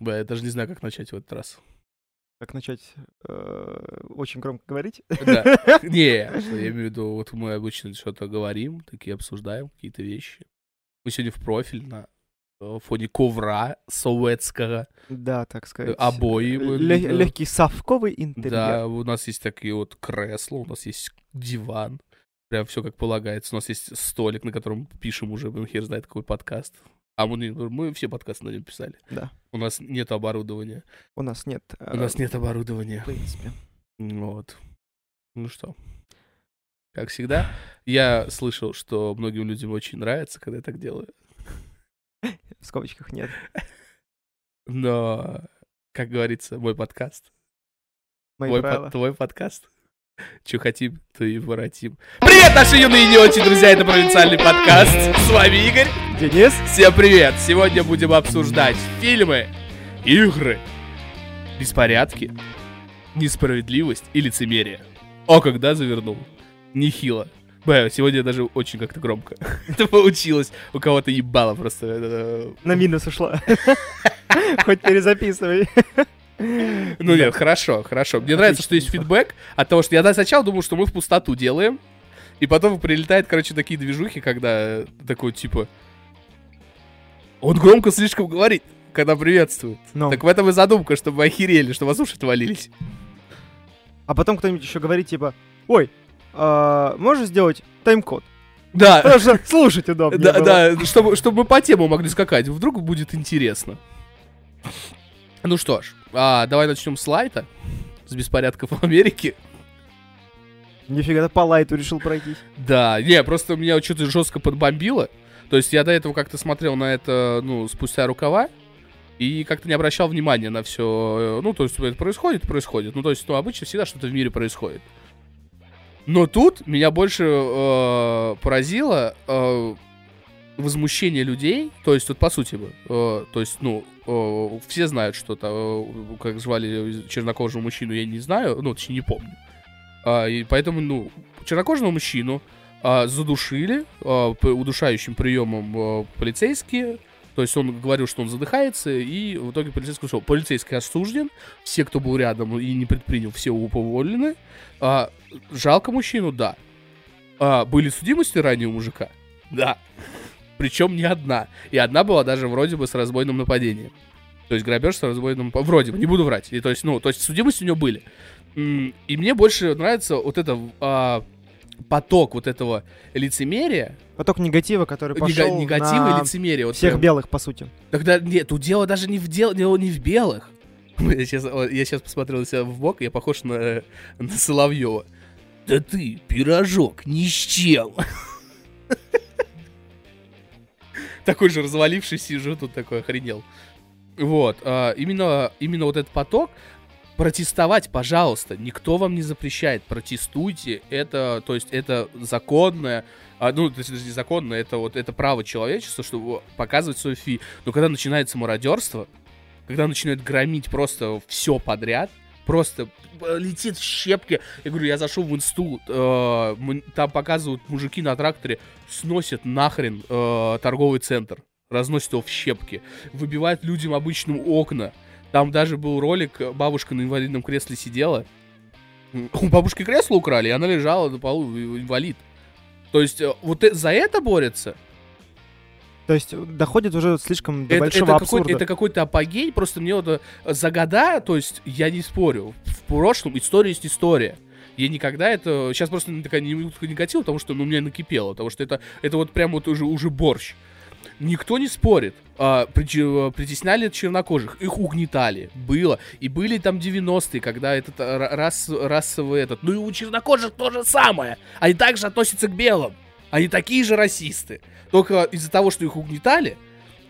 Бля, я даже не знаю, как начать в этот раз. Как начать э, очень громко говорить? Да. Не, что я имею в виду, вот мы обычно что-то говорим, такие обсуждаем какие-то вещи. Мы сегодня в профиль на э, фоне ковра советского. Да, так сказать. Обои. Легкий совковый интерьер. Да, у нас есть такие вот кресла, у нас есть диван. Прям все как полагается. У нас есть столик, на котором пишем уже, блин, хер знает какой подкаст. А мы, мы все подкасты на нем писали. Да. У нас нет оборудования. У нас нет. У нас нет оборудования. В принципе. Вот. Ну что, как всегда, я слышал, что многим людям очень нравится, когда я так делаю. В скобочках нет. Но, как говорится, мой подкаст. Мои Твой, под- твой подкаст. Че хотим, то и воротим. Привет, наши юные и не очень друзья, это провинциальный подкаст. С вами Игорь. Денис? Всем привет! Сегодня будем обсуждать фильмы, игры, беспорядки, несправедливость и лицемерие. О, когда завернул. Нехило. Бля, сегодня даже очень как-то громко. Это получилось. У кого-то ебало просто. На минус ушла. Хоть перезаписывай. Ну нет, хорошо, хорошо. Мне нравится, что есть фидбэк от того, что я сначала думал, что мы в пустоту делаем, и потом прилетает, короче, такие движухи, когда такой, типа, он громко слишком говорит, когда приветствует. Ну. Так в этом и задумка, чтобы вы охерели, что вас уши отвалились. А потом кто-нибудь еще говорит, типа, ой, а, можешь сделать тайм-код? Да, Потому что слушать удобнее да, да, чтобы, чтобы мы по тему могли скакать. Вдруг будет интересно. Ну что ж, а, давай начнем с лайта, с беспорядков в Америке. Нифига, ты по лайту решил пройтись. Да, не, просто меня что-то жестко подбомбило. То есть я до этого как-то смотрел на это, ну, спустя рукава, и как-то не обращал внимания на все. Ну, то есть это происходит, происходит. Ну, то есть, ну, обычно всегда что-то в мире происходит. Но тут меня больше э, поразило э, возмущение людей. То есть, вот по сути бы, э, то есть, ну, э, все знают, что то э, как звали чернокожего мужчину, я не знаю, ну, точнее, не помню. А, и поэтому, ну, чернокожего мужчину задушили а, удушающим приемом а, полицейские. То есть он говорил, что он задыхается, и в итоге полицейский ушел. Полицейский осужден, все, кто был рядом и не предпринял, все уволены. А, жалко мужчину, да. А, были судимости ранее у мужика? Да. Причем не одна. И одна была даже вроде бы с разбойным нападением. То есть грабеж с разбойным... Вроде бы, не буду врать. И, то есть, ну, то есть судимости у него были. И мне больше нравится вот это а, поток вот этого лицемерия, Поток негатива, который нега- пошел негатива и на лицемерия. Вот всех прям. белых, по сути. Тогда нет, тут дело даже не в дел, дело не в белых. Я сейчас, я сейчас посмотрел на себя в бок, я похож на, на Соловьева. Да ты, пирожок, с чем. Такой же разваливший сижу, тут такой охренел. Вот, а, именно, именно вот этот поток, протестовать, пожалуйста, никто вам не запрещает, протестуйте, это, то есть, это законное, а, ну, то есть, это не законное, это вот, это право человечества, чтобы показывать свою фи. Но когда начинается мародерство, когда начинают громить просто все подряд, просто э, летит в щепки. Я говорю, я зашел в инсту, э, там показывают мужики на тракторе, сносят нахрен э, торговый центр, разносят его в щепки, выбивают людям обычным окна. Там даже был ролик, э, бабушка на инвалидном кресле сидела, у бабушки кресло украли, и она лежала на полу, инвалид. То есть э, вот э- за это борются. То есть доходит уже слишком до Это, большого это, какой, абсурда. это какой-то апогей, просто мне вот за года, то есть я не спорю, в прошлом история есть история. Я никогда это... Сейчас просто такая минутка негатива, потому что ну, у меня накипело, потому что это, это вот прям вот уже, уже борщ. Никто не спорит. А, притесняли чернокожих, их угнетали. Было. И были там 90-е, когда этот а, ра- рас, расовый этот... Ну и у чернокожих то же самое. Они также относятся к белым. Они такие же расисты. Только из-за того, что их угнетали,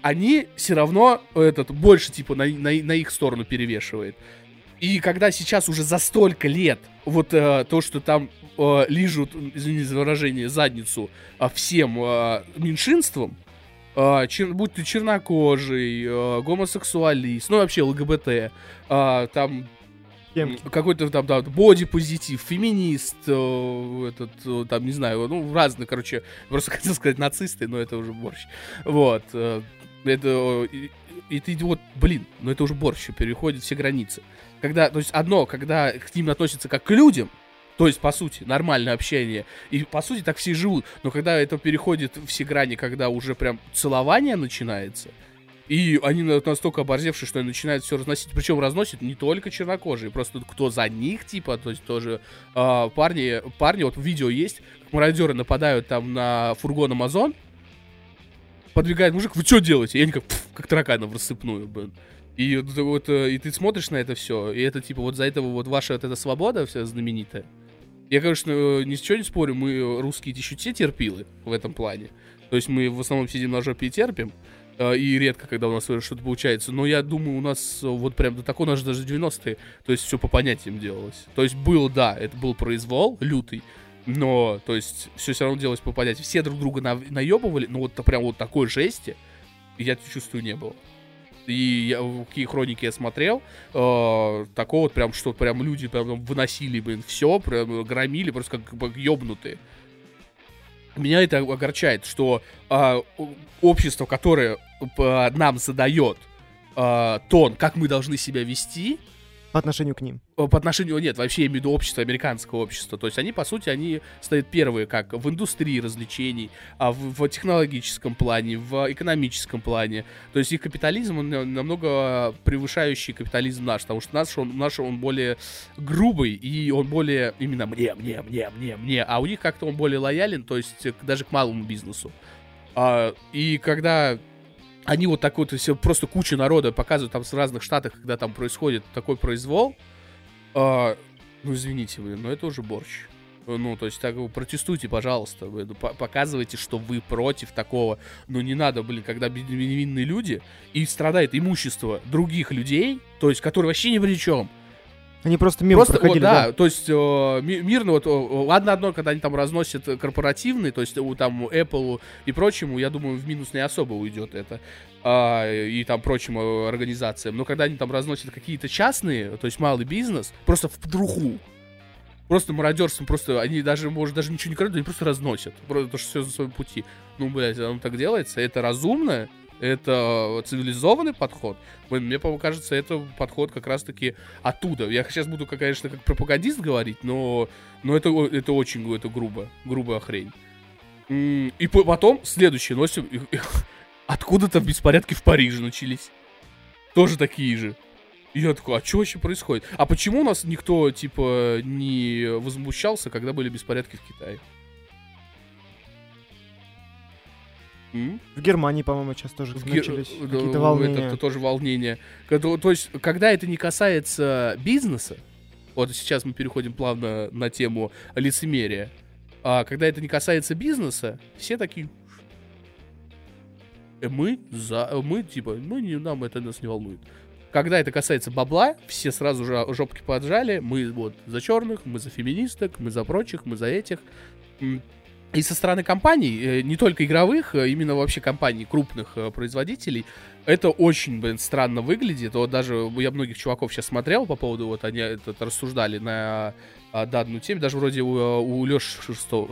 они все равно этот больше типа на, на, на их сторону перевешивает. И когда сейчас уже за столько лет вот э, то, что там э, лижут, извините за выражение, задницу а, всем э, меньшинствам, э, чер- будь ты чернокожий, э, гомосексуалист, ну вообще ЛГБТ, э, там какой-то там, да, бодипозитив, феминист, э, этот, э, там, не знаю, ну, разные, короче, просто хотел сказать нацисты, но это уже борщ. Вот. э, Это, и- и ты вот, блин, ну это уже борщ, переходит все границы. Когда, то есть одно, когда к ним относятся как к людям, то есть, по сути, нормальное общение. И, по сути, так все живут. Но когда это переходит все грани, когда уже прям целование начинается, и они настолько оборзевшие, что они начинают все разносить. Причем разносят не только чернокожие, просто кто за них, типа, то есть тоже э, парни, парни, вот видео есть, мародеры нападают там на фургон Амазон, подвигает мужик, вы что делаете? И они как, как тараканы в рассыпную, блин. И вот, вот, э, и ты смотришь на это все, и это типа вот за этого вот ваша вот эта свобода вся знаменитая. Я, конечно, э, ничего не спорю, мы э, русские еще те терпилы в этом плане. То есть мы в основном сидим на жопе и терпим. И редко, когда у нас что-то получается. Но я думаю, у нас вот прям до такого, даже даже 90-е, то есть все по понятиям делалось. То есть был, да, это был произвол лютый, но, то есть, все все равно делалось по понятиям. Все друг друга на, наебывали, но вот прям вот такой жести я чувствую не было и я, какие хроники я смотрел, э, такого вот прям, что прям люди прям выносили, блин, все, прям громили, просто как, как ёбнутые. Меня это огорчает, что э, общество, которое э, нам задает э, тон, как мы должны себя вести, по отношению к ним? По отношению, нет, вообще я имею в виду общество, американского общества. То есть они, по сути, они стоят первые как в индустрии развлечений, а в, в технологическом плане, в экономическом плане. То есть их капитализм, он намного превышающий капитализм наш, потому что наш он, наш он более грубый, и он более именно мне, мне, мне, мне, мне. А у них как-то он более лоялен, то есть даже к малому бизнесу. А, и когда они вот такой вот, все просто куча народа показывают там с разных штатах, когда там происходит такой произвол, э, ну, извините, вы, но это уже борщ. Ну, то есть, так, протестуйте, пожалуйста, вы, показывайте, что вы против такого. Ну, не надо, блин, когда невинные люди, и страдает имущество других людей, то есть, которые вообще ни при чем. Они просто мимо просто, проходили, о, да, да? то есть э, мирно, вот, ладно одно, когда они там разносят корпоративные, то есть у там Apple и прочему, я думаю, в минус не особо уйдет это, а, и там прочим э, организациям, но когда они там разносят какие-то частные, то есть малый бизнес, просто в друху, просто мародерством, просто они даже, может, даже ничего не крадут, они просто разносят, просто то, что все за своем пути. Ну, блядь, оно так делается, это разумно, это цивилизованный подход. Мне кажется, это подход как раз-таки оттуда. Я сейчас буду, конечно, как пропагандист говорить, но, но это, это очень это грубо, грубая хрень. И потом следующие носим... Откуда-то беспорядки в Париже начались. Тоже такие же. И я такой, а что вообще происходит? А почему у нас никто, типа, не возмущался, когда были беспорядки в Китае? В Германии, по-моему, сейчас тоже в начались Гер... какие-то волнения. Это, это тоже волнение. То, то есть, когда это не касается бизнеса, вот сейчас мы переходим плавно на тему лицемерия, а когда это не касается бизнеса, все такие, «Э, мы за, мы типа, мы не, нам это нас не волнует. Когда это касается бабла, все сразу же жопки поджали, мы вот за черных, мы за феминисток, мы за прочих, мы за этих. И со стороны компаний, э, не только игровых, а именно вообще компаний, крупных э, производителей, это очень, блин, странно выглядит. Вот даже я многих чуваков сейчас смотрел по поводу, вот они этот рассуждали на а, данную тему. Даже вроде у, у Леши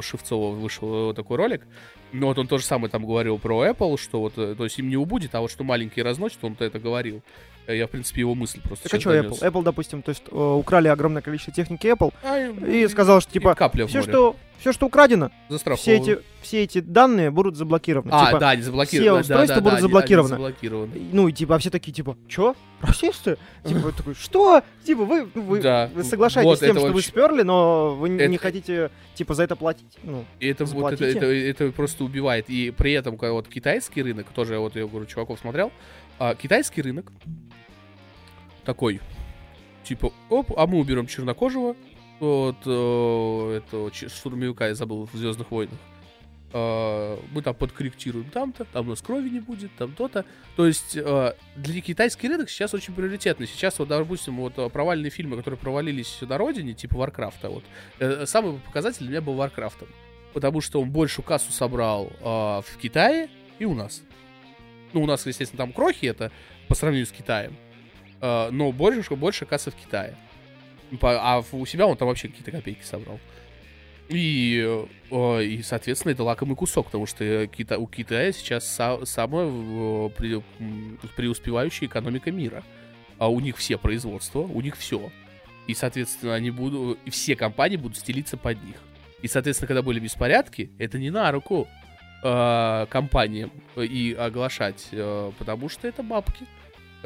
Шевцова вышел такой ролик. Но вот он тоже самое там говорил про Apple, что вот, то есть им не убудет, а вот что маленькие разносят, он-то это говорил. Я, в принципе, его мысль просто Так а что Apple? Apple, допустим, то есть э, украли огромное количество техники Apple а, и сказал, что типа все, что все, что украдено, все эти, все эти данные будут заблокированы. А, типа, да, не заблокированы. Все устройства да, да, будут да, заблокированы. Они, они заблокированы. Ну, и типа, а все такие, типа, что? Расисты? Типа, такой, что? Типа, вы, вы, да. вы соглашаетесь вот с тем, что вы сперли, но вы это... не хотите, типа, за это платить. Ну, и это, вот, это, это, это просто убивает. И при этом, когда вот китайский рынок, тоже вот я говорю, чуваков смотрел, а, китайский рынок такой, типа, оп, а мы уберем чернокожего, вот э, этого штурмовика, я забыл, в Звездных войнах. Э, мы там подкорректируем там-то, там у нас крови не будет, там то-то. То есть э, для китайский рынок сейчас очень приоритетный. Сейчас, вот, допустим, вот э, провальные фильмы, которые провалились на родине, типа Варкрафта, вот, э, самый показатель для меня был Варкрафтом. Потому что он большую кассу собрал э, в Китае и у нас. Ну, у нас, естественно, там крохи это по сравнению с Китаем. Э, но больше, больше кассы в Китае. А у себя он там вообще какие-то копейки собрал. И, и, соответственно, это лакомый кусок, потому что Кита, у Китая сейчас са, самая при, преуспевающая экономика мира. А у них все производства, у них все. И, соответственно, они будут, все компании будут стелиться под них. И, соответственно, когда были беспорядки, это не на руку э, компаниям и оглашать, э, потому что это бабки.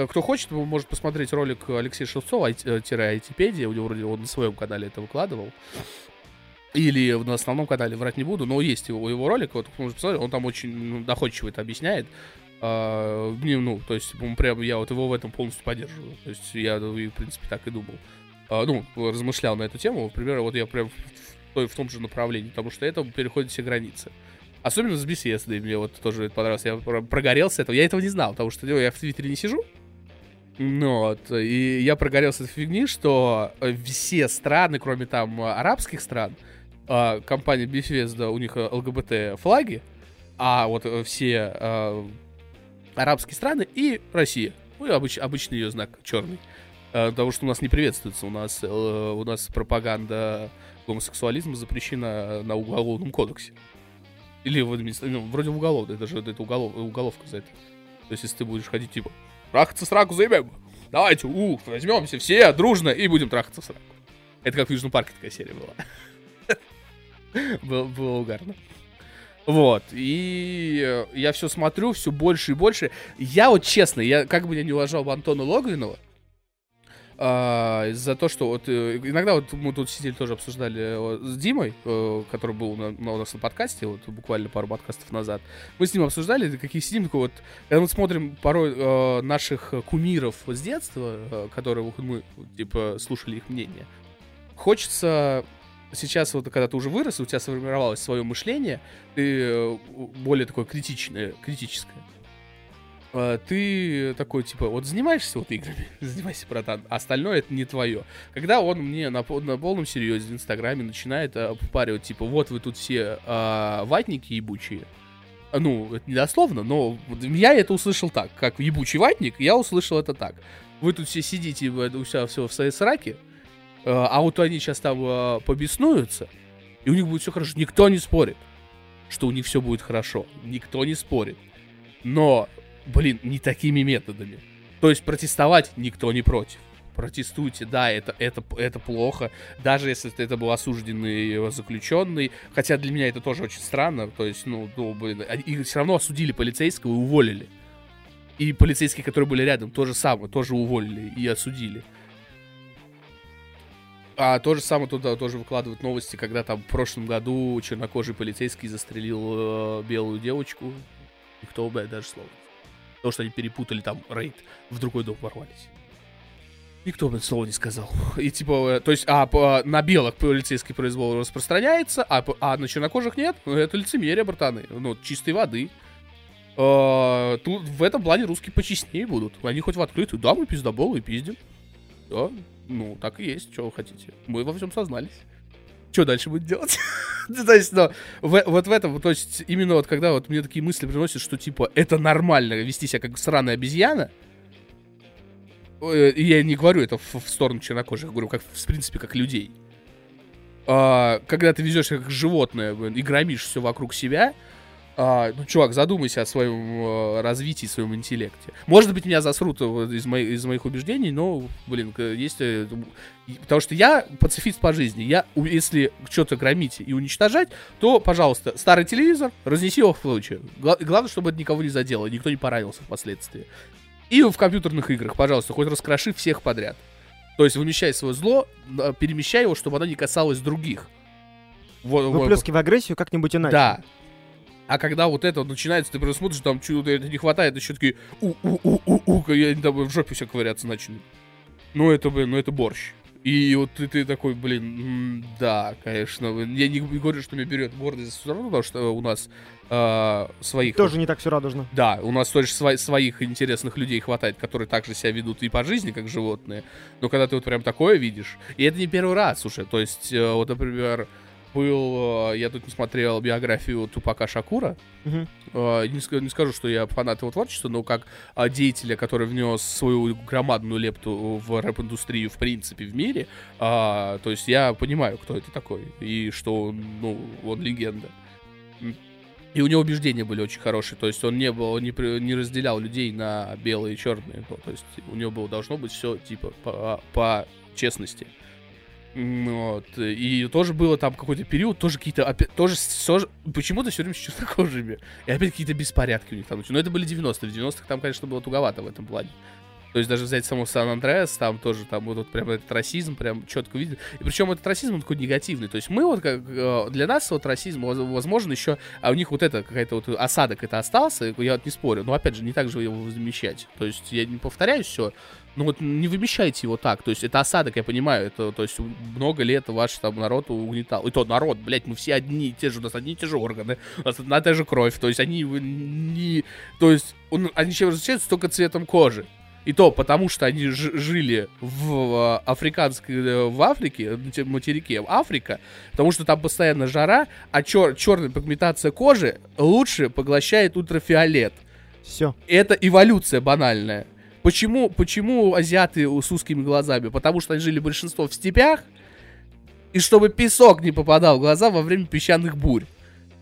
Э, кто хочет, может посмотреть ролик Алексея Шевцова-айтипедия, у него вроде он на своем канале это выкладывал. Или на основном канале, врать не буду, но есть его, его ролик, вот, он там очень ну, доходчиво это объясняет. А, ну, то есть, прям я вот его в этом полностью поддерживаю. То есть, я, в принципе, так и думал. А, ну, размышлял на эту тему. Например, вот я прям в, в том же направлении, потому что это переходит все границы. Особенно с беседой мне вот тоже это понравилось. Я прогорелся этого. Я этого не знал, потому что я в Твиттере не сижу. Ну вот, и я прогорелся этой фигни, что все страны, кроме там арабских стран, а, компания Bethesda, у них ЛГБТ флаги, а вот все арабские страны и Россия. Ну, обыч, обычный ее знак черный. Потому что у нас не приветствуется. У нас, э, у нас пропаганда гомосексуализма запрещена на уголовном кодексе. Или в ну, вроде в уголовном, это же это уголов, уголовка за это. То есть, если ты будешь ходить, типа, трахаться с раку заебем, давайте, ух, возьмемся все дружно и будем трахаться с раку. Это как в Южном парке такая серия была. было, было угарно. Вот, и я все смотрю, все больше и больше. Я вот честно, я как бы я не уважал Антона Логвинова, а, за то, что вот э, иногда вот мы тут сидели тоже обсуждали с Димой, э, который был на, у нас на подкасте, вот буквально пару подкастов назад. Мы с ним обсуждали, какие сидим, такой вот, мы смотрим порой э, наших кумиров с детства, э, которые мы, типа, слушали их мнение, хочется сейчас вот, когда ты уже вырос, у тебя сформировалось свое мышление, ты э, более такое критичное, критическое. А, ты такой, типа, вот занимаешься вот играми, занимайся, братан, а остальное это не твое. Когда он мне на, на полном серьезе в Инстаграме начинает а, попаривать, типа, вот вы тут все а, ватники ебучие, ну, это не дословно, но я это услышал так, как ебучий ватник, я услышал это так. Вы тут все сидите у себя все в своей сраке, а вот они сейчас там побеснуются, и у них будет все хорошо. Никто не спорит, что у них все будет хорошо. Никто не спорит. Но блин, не такими методами. То есть протестовать никто не против. Протестуйте, да, это, это, это плохо. Даже если это был осужденный заключенный. Хотя для меня это тоже очень странно. То есть, ну, ну блин, и все равно осудили полицейского и уволили. И полицейские, которые были рядом, то же самое, тоже уволили и осудили. А то же самое туда тоже выкладывают новости, когда там в прошлом году чернокожий полицейский застрелил э, белую девочку. Никто, блядь, даже слова Потому что они перепутали там рейд, в другой дом ворвались. Никто бы слова не сказал. И типа, э, то есть, а по, на белых полицейский произвол распространяется, а, а на чернокожих нет. Ну, это лицемерие, братаны. Ну, чистой воды. А, тут в этом плане русские почестнее будут. Они хоть в открытую, да, мы пиздоболы и пиздим. Да, ну, так и есть, что вы хотите. Мы во всем сознались что дальше будет делать? то есть, ну, в, вот в этом, то есть, именно вот когда вот мне такие мысли приносят, что, типа, это нормально вести себя как сраная обезьяна, я не говорю это в, в сторону чернокожих, говорю, как, в принципе, как людей. А, когда ты везешь как животное и громишь все вокруг себя, а, ну, чувак, задумайся о своем э, развитии, своем интеллекте. Может быть, меня засрут из, моих, из моих убеждений, но, блин, есть... Э, потому что я пацифист по жизни. Я, если что-то громить и уничтожать, то, пожалуйста, старый телевизор, разнеси его в случае. Главное, чтобы это никого не задело, никто не поранился впоследствии. И в компьютерных играх, пожалуйста, хоть раскроши всех подряд. То есть вымещай свое зло, перемещай его, чтобы оно не касалось других. Выплескивай агрессию как-нибудь иначе. Да, а когда вот это вот начинается, ты просто смотришь, там чего-то не хватает, еще такие у-у-у-у-у, я там в жопе все ковыряться начнут. Ну это, блин, ну это борщ. И вот ты, ты такой, блин, да, конечно. Я не говорю, что меня берет гордость все равно, потому что у нас э, своих... Тоже не так все радужно. Да, у нас тоже сво- своих интересных людей хватает, которые также себя ведут и по жизни, как животные. Но когда ты вот прям такое видишь, и это не первый раз уже, то есть, э, вот, например, был, э, я тут не смотрел биографию Тупака Шакура. Угу. Не, не скажу, что я фанат его творчества, но как а, деятеля, который внес свою громадную лепту в рэп-индустрию в принципе в мире, то есть я понимаю, кто это такой и что он, ну, он легенда. И у него убеждения были очень хорошие, то есть он не был, не, не разделял людей на белые и черные, то есть у него было должно быть все типа по, по честности. Вот. И тоже было там какой-то период, тоже какие-то, тоже, тоже почему-то все время с чернокожими. И опять какие-то беспорядки у них там. Но это были 90-е. В 90-х там, конечно, было туговато в этом плане. То есть даже взять само Сан-Андреас, там тоже там вот, вот прям этот расизм прям четко видно. И причем этот расизм он такой негативный. То есть мы вот как э, для нас вот расизм возможно еще, а у них вот это какая-то вот осадок это остался, я вот не спорю. Но опять же не так же его замещать. То есть я не повторяю все, ну вот не вымещайте его так. То есть это осадок, я понимаю. Это, то есть много лет ваш там народ угнетал. И то народ, блядь, мы все одни и те же, у нас одни и те же органы, у нас одна и та же кровь. То есть они не... То есть он, они чем различаются только цветом кожи. И то потому, что они жили в африканской, э, в Африке, на материке Африка, потому что там постоянно жара, а чер, черная пигментация кожи лучше поглощает ультрафиолет. Все. Это эволюция банальная. Почему, почему азиаты с узкими глазами? Потому что они жили большинство в степях, и чтобы песок не попадал в глаза во время песчаных бурь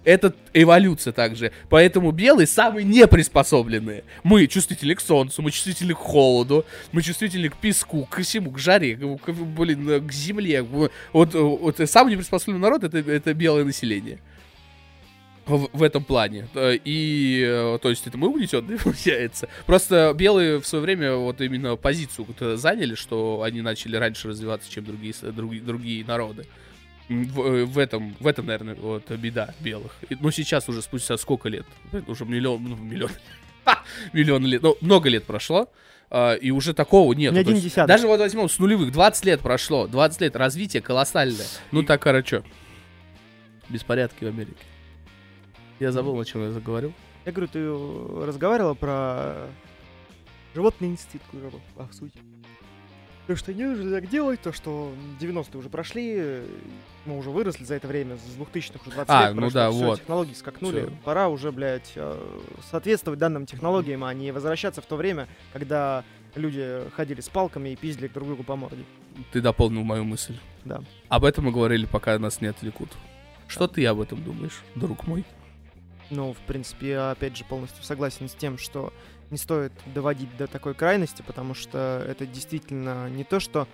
это эволюция также. Поэтому белые самые неприспособленные. Мы чувствительны к солнцу, мы чувствительны к холоду, мы чувствительны к песку, к всему, к жаре, к, блин, к земле. Вот, вот самый неприспособленный народ это, это белое население. В, в этом плане. И, э, то есть, это мы угнетенные, получается. Просто белые в свое время вот именно позицию заняли, что они начали раньше развиваться, чем другие, другие, другие народы. В, э, в этом, в этом, наверное, вот беда белых. Но ну, сейчас уже спустя сколько лет? Уже миллион, ну, миллион, миллион лет, ну, много лет прошло. Uh, и уже такого нет. Не один десяток. Даже вот возьмем с нулевых, 20 лет прошло, 20 лет, развитие колоссальное. Ну так, короче, беспорядки в Америке. Я забыл, о чем я заговорил. Я говорю, ты разговаривала про животный инстинкт, по сути. То, что не нужно так делать, то, что 90-е уже прошли, мы уже выросли за это время, с 2000-х уже 20 а, лет ну прошло, да, все, вот. технологии скакнули, все. пора уже, блядь, э, соответствовать данным технологиям, а не возвращаться в то время, когда люди ходили с палками и пиздили друг другу по морде. Ты дополнил мою мысль. Да. Об этом мы говорили, пока нас не отвлекут. Что да. ты об этом думаешь, друг мой? Ну, в принципе, я опять же полностью согласен с тем, что не стоит доводить до такой крайности, потому что это действительно не то, что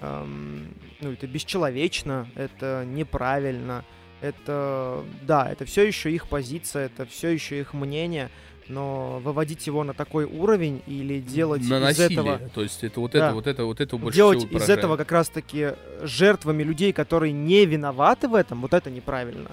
эм, ну, это бесчеловечно, это неправильно, это да, это все еще их позиция, это все еще их мнение, но выводить его на такой уровень или делать на из насилие. этого, то есть это вот да, это вот это вот это больше делать из этого как раз таки жертвами людей, которые не виноваты в этом, вот это неправильно.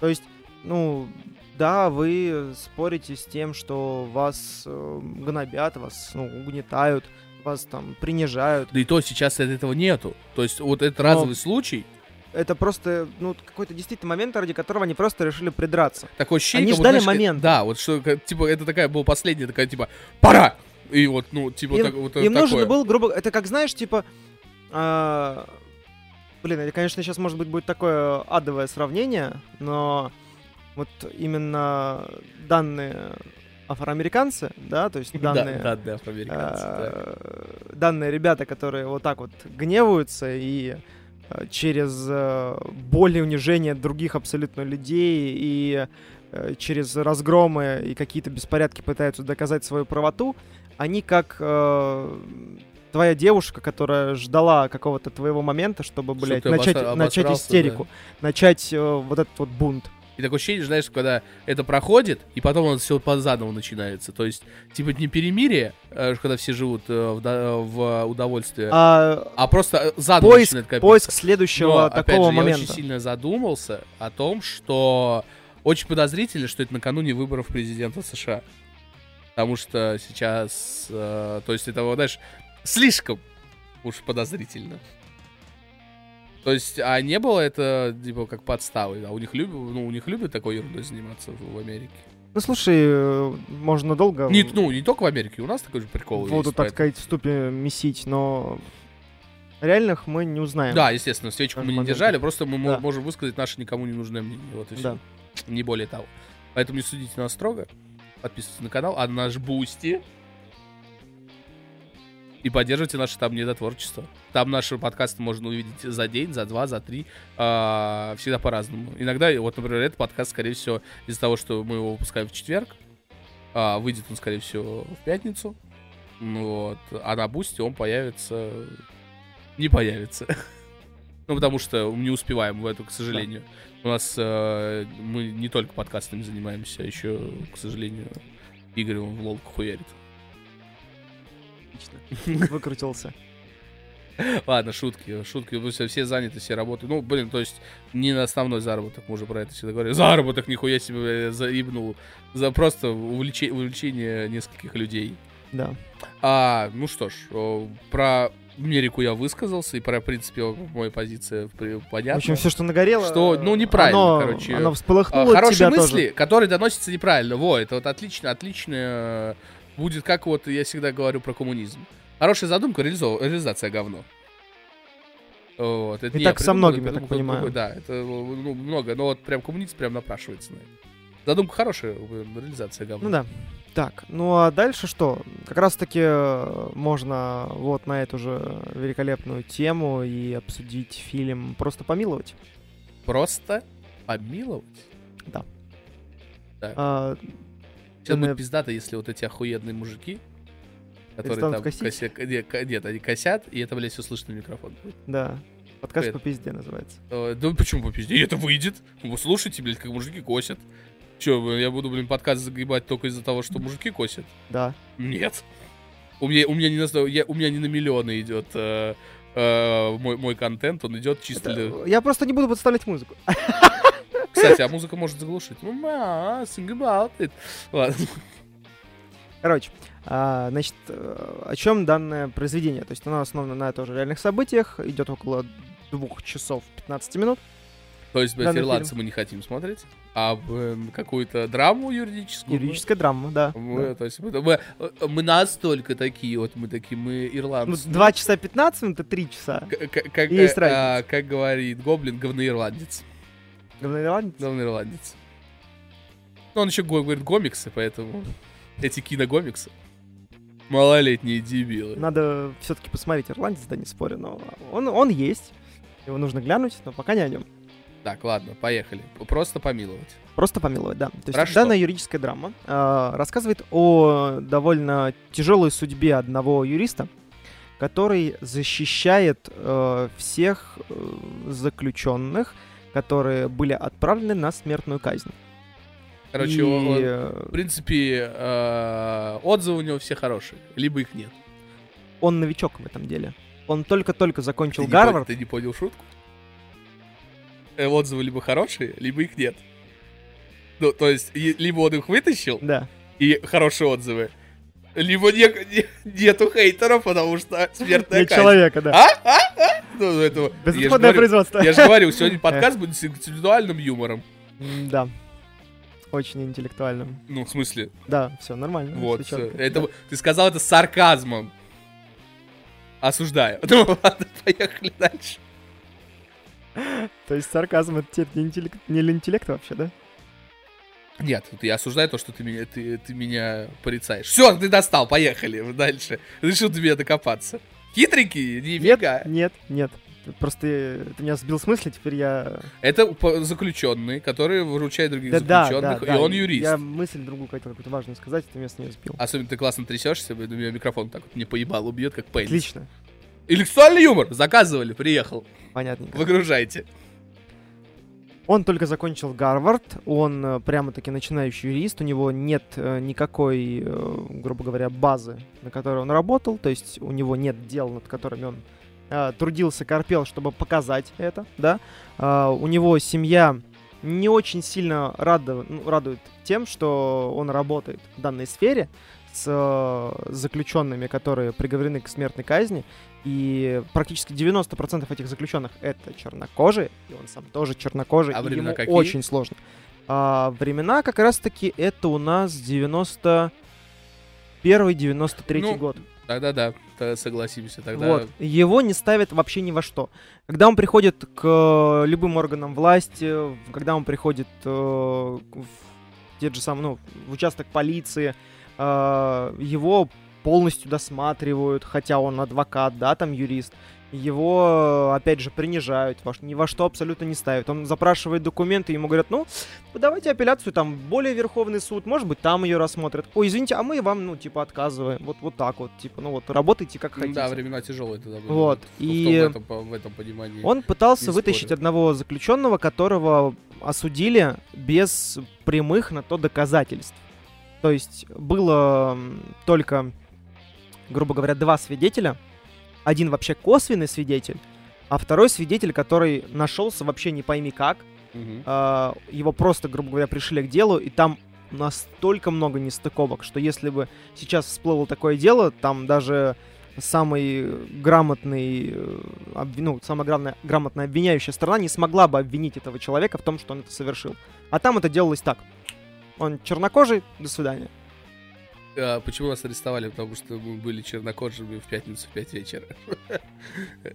То есть, ну да, вы спорите с тем, что вас э, гнобят, вас ну, угнетают, вас там принижают. Да и то сейчас этого нету. То есть вот этот Но разовый случай. Это просто, ну, какой-то действительно момент, ради которого они просто решили придраться. Такое ощущение, Они ждали момент. Да, вот что, типа, это такая была последняя, такая, типа, пора! И вот, ну, типа, им, так, вот Им такое. нужно было, грубо это как, знаешь, типа, э, блин, это, конечно, сейчас, может быть, будет такое адовое сравнение, но вот именно данные афроамериканцы, да, то есть данные, да, данные афроамериканцы, э, данные ребята, которые вот так вот гневаются и э, через э, боль и унижение других абсолютно людей и э, через разгромы и какие-то беспорядки пытаются доказать свою правоту, они как э, твоя девушка, которая ждала какого-то твоего момента, чтобы, блядь, чтобы начать, начать истерику, да. начать э, вот этот вот бунт. И такое ощущение, знаешь, когда это проходит, и потом он все заново начинается. То есть, типа, не перемирие, э, когда все живут э, в, в удовольствии, а, а просто заново поиск, начинает копиться. Поиск следующего Но, такого опять же, момента. я очень сильно задумался о том, что очень подозрительно, что это накануне выборов президента США. Потому что сейчас, э, то есть это, знаешь, слишком уж подозрительно. То есть, а не было это, типа, как подставы, а у них любят, ну, у них любят такой ерундой заниматься в, в Америке. Ну, слушай, э, можно долго... Не, ну, не только в Америке, у нас такой же прикол Воду, есть, так поэтому... сказать, в ступе месить, но реальных мы не узнаем. Да, естественно, свечку мы не Моменты. держали, просто мы Да. можем высказать наше никому не нужное мнение. Вот и Да. все. Не более того. Поэтому не судите нас строго. Подписывайтесь на канал, а наш Бусти. И поддерживайте наше там недотворчество. Там наши подкасты можно увидеть за день, за два, за три. а, всегда по-разному. Иногда, вот, например, этот подкаст, скорее всего, из-за того, что мы его выпускаем в четверг, а, выйдет он, скорее всего, в пятницу. Ну Вот. А на Бусти он появится... Не появится. Ну, потому что не успеваем в эту, к сожалению. У нас э, мы не только подкастами занимаемся, а еще, к сожалению, Игорь в лол хуярит. Отлично. Выкрутился. Ладно, шутки, шутки, все, все заняты, все работают. Ну, блин, то есть не на основной заработок, мы уже про это всегда говорили. Заработок, нихуя себе, заебнул. За просто увлече- увлечение нескольких людей. Да. А, ну что ж, про Мерику я высказался, и про, в принципе, моя позиция при- В понятна. общем, все, что нагорело. Что, ну, неправильно, оно, короче. Оно всполыхнуло от хорошие мысли, тоже. которые доносятся неправильно. Во, это вот отлично, э, будет, как вот я всегда говорю про коммунизм. Хорошая задумка, реализо- реализация говно. Вот, это И не так со придумал, многими, это я так понимаю. другой, Да, это ну, много, но вот прям коммунизм прям напрашивается на это. Задумка хорошая, реализация говно. Ну да. Так, ну а дальше что? Как раз таки э, можно вот на эту же великолепную тему и обсудить фильм «Просто помиловать». Просто помиловать. А, Сейчас будет пиздато, если вот эти охуенные мужики, которые там косить? кося- не, ко- нет, они косят, и это, блядь, все слышно на микрофон. да, подкаст по пизде называется. Э, Да почему по пизде? И это выйдет. Вы слушайте, блядь, как мужики косят. Че, я буду, блин, подкаст загибать только из-за того, что мужики косят? Да. Нет. У меня, у меня, не, на, я, у меня не на миллионы идет э, э, мой, мой контент, он идет чисто... для- Это- Я просто не буду подставлять музыку. Кстати, а музыка может заглушить. Ну, sing about it. Ладно. Короче, а, значит, э, о чем данное произведение? То есть оно основано на тоже реальных событиях, идет около двух часов 15 минут. То есть, блядь, ирландцы мы не хотим смотреть, а блин, какую-то драму юридическую. мы- Юридическая драма, да. мы- да. То есть мы, мы, мы настолько такие, вот мы такие, мы Ну, ирландцы. 2 часа 15 минут это 3 часа. К- как, Есть э, разница. а, как говорит Гоблин, говноирландец. Говноирландец? Говноирландец. Ну, он еще говорит гомиксы, поэтому эти киногомиксы. Малолетние дебилы. Надо все-таки посмотреть ирландец, да не спорю, но он, он есть. Его нужно глянуть, но пока не о нем. Так, ладно, поехали. Просто помиловать. Просто помиловать, да. То есть что? данная юридическая драма э, рассказывает о довольно тяжелой судьбе одного юриста, который защищает э, всех э, заключенных, которые были отправлены на смертную казнь. Короче, И, он- он- э, в принципе, э, отзывы у него все хорошие, либо их нет. он новичок в этом деле. Он только-только Ты закончил не, Гарвард. понял, ты не понял шутку? Э, Отзывы либо хорошие, либо их нет. Ну, то есть, либо он их вытащил, Да. и хорошие отзывы, либо не- не- нету хейтеров, потому что смертная Нет казнь. человека, да. А? А? А? Ну, это, я, же Безотходное говорю, производство. я же говорил, сегодня подкаст будет с интеллектуальным юмором. Да. Очень интеллектуальным. Ну, в смысле, Да, все нормально. вот. чётко. Это, Да. Ты сказал это с сарказмом. Осуждаю. Ну, ладно, поехали дальше. То есть сарказм это теперь не, интеллект, не для интеллекта вообще, да? Нет, тут я осуждаю то, что ты меня, ты, ты меня порицаешь. Все, ты достал, поехали дальше. Решил меня докопаться. Хитренький? Нифига. Нет, нет. Просто э, ты меня сбил с мысли, теперь я... Это заключенные, которые выручают других Да, да, заключенных, да, и да, он юрист. Я мысль другую какую-то какую-то важную сказать, ты меня с нее сбил. Особенно ты классно трясешься, у меня микрофон так вот мне поебал, убьет, как пейнт. Отлично. Интеллектуальный юмор. Заказывали, приехал. Понятненько. Выгружайте. Он только закончил Гарвард, он э, прямо-таки начинающий юрист, у него нет э, никакой, э, грубо говоря, базы, на которой он работал, то есть у него нет дел, над которыми он трудился, корпел, чтобы показать это, да. А, у него семья не очень сильно рада- ну, радует тем, что он работает в данной сфере с э, заключенными, которые приговорены к смертной казни, и практически 90% этих заключенных это чернокожие, и он сам тоже чернокожий, А и ему какие? очень сложно. А, времена как раз-таки это у нас 91-93 Ну, год. Тогда да, тогда согласимся. Тогда... Вот. Его не ставят вообще ни во что. Когда он приходит к любым органам власти, когда он приходит э, в те же самые, ну, в участок полиции, э, его полностью досматривают, хотя он адвокат, да, там юрист его, опять же, принижают, ни во что абсолютно не ставят. Он запрашивает документы, ему говорят, ну, давайте апелляцию, там, более Верховный суд, может быть, там ее рассмотрят. Ой, извините, а мы вам, ну, типа, отказываем. Вот, вот так вот, типа, ну, вот, работайте как хотите. Да, времена тяжелые тогда были. Вот, в, и... В, этом, в этом понимании. Он пытался вытащить одного заключенного, которого осудили без прямых на то доказательств. То есть было только, грубо говоря, два свидетеля, один вообще косвенный свидетель, а второй свидетель, который нашелся вообще не пойми как. А, его просто, грубо говоря, пришли к делу, и там настолько много нестыковок, что если бы сейчас всплыло такое дело, там даже самый грамотный, э, ну, самая грамотная, грамотная обвиняющая сторона не смогла бы обвинить этого человека в том, что он это совершил. А там это делалось так. Он чернокожий, до свидания. А, почему нас арестовали? Потому что мы были чернокожими в пятницу в 5 вечера.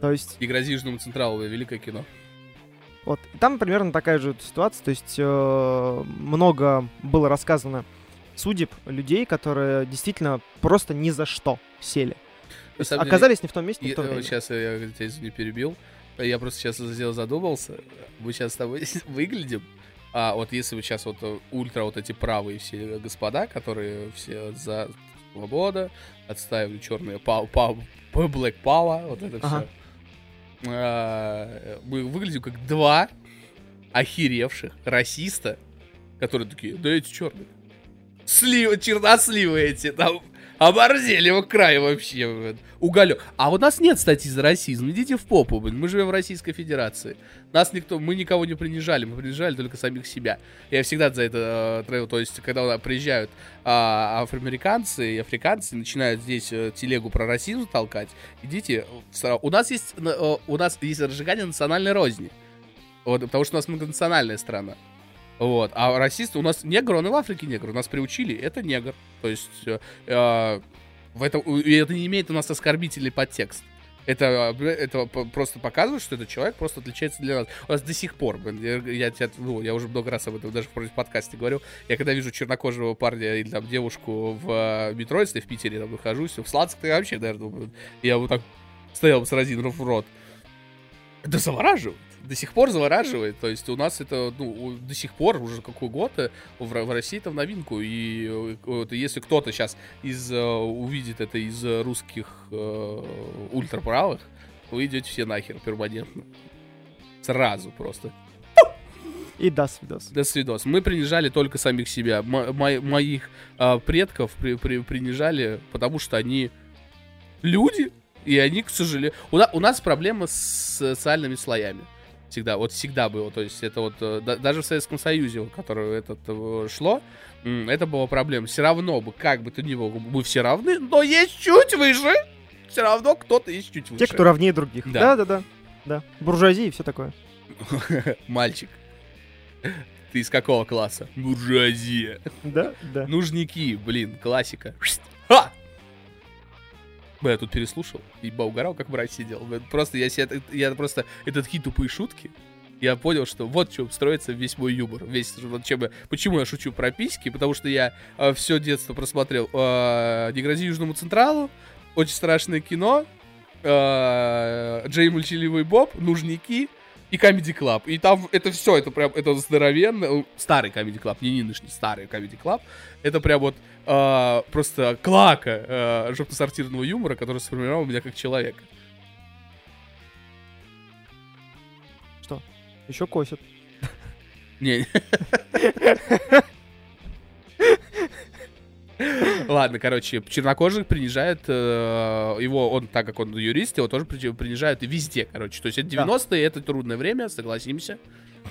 То есть И грози Южному Централу, великое кино. Вот. И там примерно такая же ситуация. То есть э, много было рассказано судеб людей, которые действительно просто ни за что сели. Деле, оказались не в том месте, не в то э, время. Сейчас я тебя извини, перебил. Я просто сейчас сделал задумался. Мы сейчас с тобой выглядим. А вот если вы сейчас вот э, ультра вот эти правые все господа, которые все за свобода, отстаивали черные пау, пау, Black Power, вот это Ага. все. Мы выглядим как два охеревших расиста, которые такие, да эти черные. Слива, черносливы эти, там, оборзели в край вообще, уголек. А у нас нет статьи за расизм, идите в попу, блин. мы живем в Российской Федерации. Нас никто, мы никого не принижали, мы принижали только самих себя. Я всегда за это э, то есть, когда приезжают а, афроамериканцы и африканцы, начинают здесь э, телегу про расизм толкать, идите, у нас есть, э, у нас есть разжигание национальной розни. Вот, потому что у нас многонациональная страна. Вот. А расисты у нас негр, он и в Африке негр. Нас приучили, это негр. То есть э, э, в этом, и это не имеет у нас оскорбительный подтекст. Это, э, это просто показывает, что этот человек просто отличается для нас. У нас до сих пор, я, я, ну, я уже много раз об этом даже в подкасте говорил. Я когда вижу чернокожего парня или там девушку в э, метро, если в Питере там нахожусь, в Слацк, я вообще, наверное, я вот так стоял бы с разинув рот. Это завораживает. До сих пор завораживает. То есть у нас это, ну, до сих пор, уже какой год, э, в, Ро- в России это в новинку. И э, вот если кто-то сейчас из, э, увидит это из э, русских э, ультраправых, вы идете все нахер перманентно. Сразу просто. И до свидос. До свидос. Мы принижали только самих себя. Мо- мо- моих а, предков при- при- принижали, потому что они люди, и они, к сожалению... У, на- у нас проблема с социальными слоями. Всегда, вот всегда было. То есть это вот э, да- даже в Советском Союзе, в который это э, шло, это была проблема. Все равно бы, как бы то ни было, мы все равны, но есть чуть выше. Все равно кто-то есть чуть выше. Те, кто равнее других. Да. Да, да, да. Да. Буржуазия и все такое. Мальчик. Ты из какого класса? Буржуазия. Да, да. Нужники, блин, классика. Ха! Бля, я тут переслушал и угорал, как мразь сидел. Просто я, себе, я просто этот хит тупые шутки. Я понял, что вот что строится весь мой юмор. Весь, вот чем я- почему я шучу про письки, потому что я все детство просмотрел э, «Не грози Южному Централу», «Очень страшное кино», э, «Джей Мультиливый Боб», «Нужники», и Comedy Club. И там это все, это прям, это здоровенно. э, Старый Comedy Club, не нынешний, старый Comedy Club. Это прям вот э, просто клака э, жопно-сортирного юмора, который сформировал меня как человека. Еще косят. Не. Ладно, короче, чернокожих принижает э, его, он, так как он юрист, его тоже при- принижают везде, короче. То есть это Да. 90-е, это трудное время, согласимся.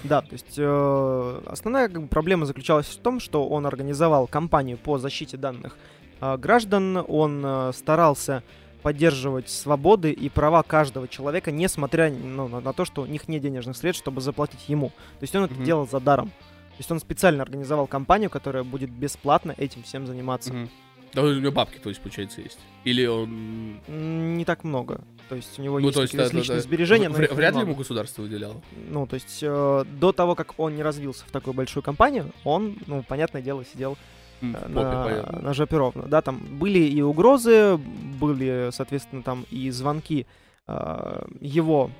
Да, то есть э, основная как бы, проблема заключалась в том, что он организовал кампанию по защите данных э, граждан, он э, старался поддерживать свободы и права каждого человека, несмотря ну, на, на то, что у них нет денежных средств, чтобы заплатить ему. То есть он это Мгм. делал за даром. То есть он специально организовал кампанию, которая будет бесплатно этим всем заниматься. Мгм. Да, у него бабки, то есть, получается, есть. Или он... Не так много. То есть у него Ну, есть, то есть, да, да, личные да. сбережения, но Вря- их Вряд ли ему государство выделяло. Ну, то есть э, до того, как он не развился в такую большую компанию, он, ну, понятное дело, сидел э, в попе, на, понятно. на жопе ровно. Да, там были и угрозы, были, соответственно, там и звонки э, его,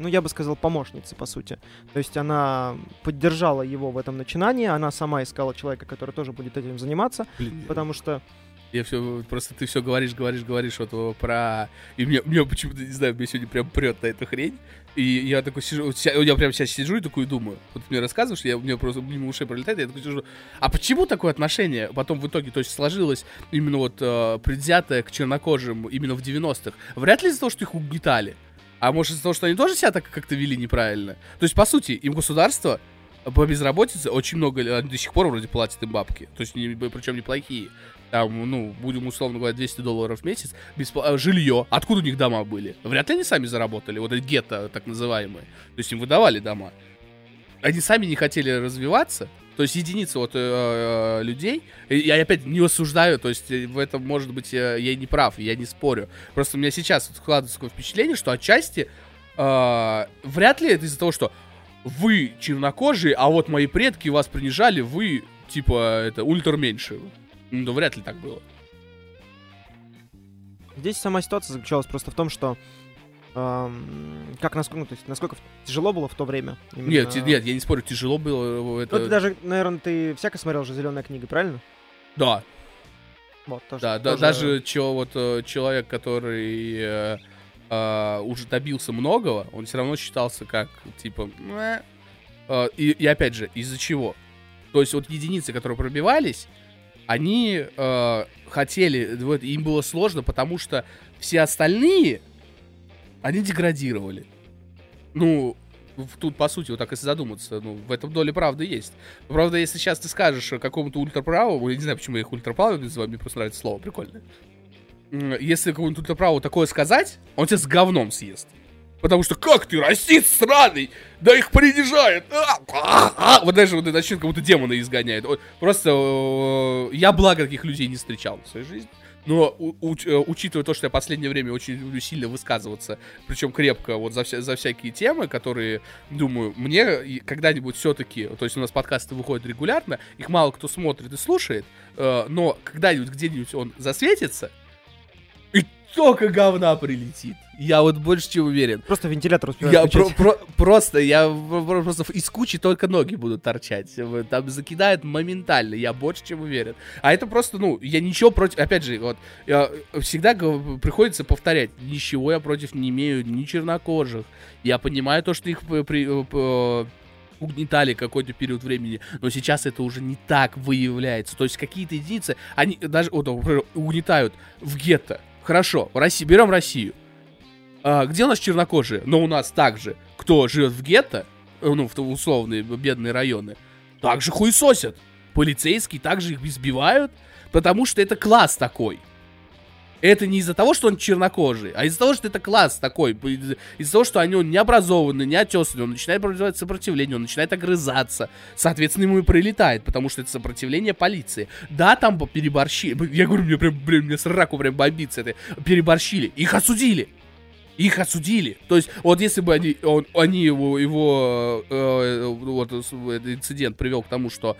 ну, я бы сказал, помощницы, по сути. То есть она поддержала его в этом начинании, она сама искала человека, который тоже будет этим заниматься, Блин, потому что Я все, просто ты все говоришь, говоришь, говоришь вот про... И мне, мне почему-то, не знаю, мне сегодня прям прет на эту хрень. И я такой сижу, вот я прям сейчас сижу и такой думаю. Вот ты мне рассказываешь, я, мне просто мимо ушей пролетает, я такой сижу. А почему такое отношение потом в итоге, то есть сложилось именно вот э, предвзятое к чернокожим именно в 90-х? Вряд ли из-за того, что их угнетали. А может из-за того, что они тоже себя так как-то вели неправильно? То есть, по сути, им государство по безработице очень много, э, до сих пор вроде платит им бабки. То есть, не, причем неплохие. Там, ну, будем условно говоря, 200 долларов в месяц. Беспла- а, Жилье. Откуда у них дома были? Вряд ли они сами заработали. Вот эти гетто, так называемые. То есть, им выдавали дома. Они сами не хотели развиваться. То есть единицы вот э, э, людей, я опять не осуждаю, то есть э, в этом, может быть, э, я не прав, я не спорю. Просто у меня сейчас вот складывается такое впечатление, что отчасти э, вряд ли это из-за того, что вы чернокожие, а вот мои предки вас принижали, вы типа это ультраменьше. Ну, да вряд ли так было. Здесь сама ситуация заключалась просто в том, что как насколько, ну, то есть насколько тяжело было в то время. именно- Нет, нет, я не спорю, тяжело было э, это. Ну, ты даже, наверное, ты всяко смотрел уже зеленая книга, правильно? Да, Вот, тоже, да, да, тоже- даже чё, вот э, человек, который э, э, уже добился многого, он все равно считался как типа. Э, и, и опять же, из-за чего? То есть вот единицы, которые пробивались, они э, хотели, вот, им было сложно, потому что все остальные, они деградировали. Ну, тут, по сути, вот так если задуматься, ну, в этом доле правды есть. Правда, если сейчас ты скажешь какому-то ультраправому, я не знаю, почему я их ультраправыми называю, мне просто нравится слово, прикольное. Если какому-нибудь ультраправу такое сказать, он тебя с говном съест. Потому что как ты, расист сраный, да их принижает. А, а, а. Вот даже вот начнет как будто демона изгоняет. Просто э, я благо таких людей не встречал в своей жизни. Но у- уч- э, учитывая то, что я последнее время очень люблю сильно высказываться, причем крепко вот за, вся- за всякие темы, которые, думаю, мне когда-нибудь все-таки, то есть у нас подкасты выходят регулярно, их мало кто смотрит и слушает, э, но когда-нибудь где-нибудь он засветится, и только говна прилетит. Я вот больше чем уверен. Просто вентилятор успеваю Я про- включать. про- просто, я про- про- просто из кучи только ноги будут торчать. Там закидает моментально, я больше чем уверен. А это просто, ну, я ничего против... Опять же, вот, всегда приходится повторять, ничего я против не имею ни чернокожих. Я понимаю то, что их при- э, п- угнетали какой-то период времени, но сейчас это уже не так выявляется. То есть какие-то единицы, они даже вот, например, угнетают в гетто. Хорошо, в России, берем Россию. А, где у нас чернокожие? Но у нас также, кто живет в гетто, э, ну, в условные бедные районы, также хуесосят. Полицейские также их избивают, потому что это класс такой. Это не из-за того, что он чернокожий, а из-за того, что это класс такой. Из- Из-за того, что они он не образованный, не отесанный, он начинает производить сопротивление, он начинает огрызаться. Соответственно, ему и прилетает, потому что это сопротивление полиции. Да, там переборщили. Я говорю, мне прям, блин, мне сраку прям бомбится это. Переборщили. Их осудили. Их осудили. То есть, вот если бы они, он- они его, его э, вот, с- этот инцидент привел к тому, что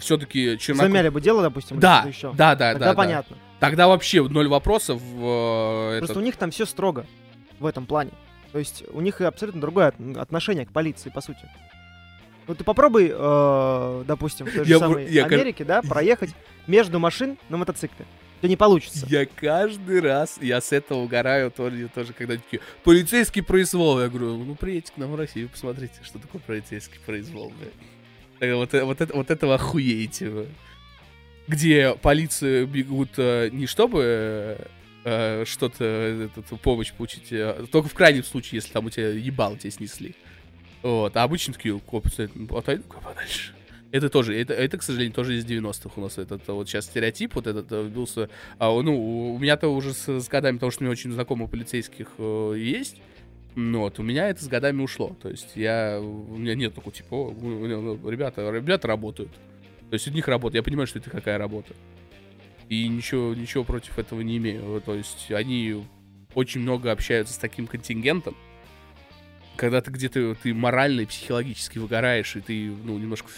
все-таки чернокожие... Замяли бы дело, допустим, Да, еще. да, да, Тогда да, да. понятно. Тогда вообще ноль вопросов. э, Просто этот- у них там все строго в этом плане. То есть у них абсолютно другое от- отношение к полиции, по сути. Ну ты попробуй, э, допустим, в той же Я самой я Америке, да, проехать между машин на мотоцикле. Это не получится. Я каждый раз, я с этого угораю тоже, тоже когда такие, полицейский произвол. Я говорю, ну приедьте к нам в Россию, посмотрите, что такое полицейский произвол. бля». Так Вот, э, вот, это, вот этого охуеете вы. Где полиция бегут э, не чтобы э, что-то, э, помощь получить, э, только в крайнем случае, если там у тебя ебал тебя снесли. Вот, а обычно такие копы стоят, «Ну, отойду-ка подальше. Это тоже, это, это, к сожалению, тоже из 90-х у нас этот вот сейчас стереотип вот этот э, вбился. А, ну, у- меня-то уже с, с годами, потому что меня очень знакомых полицейских э, есть. Ну, вот, у меня это с годами ушло. То есть я, у меня нет такого, типа, «О, у- у- у- ребята, ребята работают. То есть у них работа, я понимаю, что это какая работа. И ничего, ничего против этого не имею. То есть они очень много общаются с таким контингентом, когда ты где-то ты морально и психологически выгораешь, и ты, ну, немножко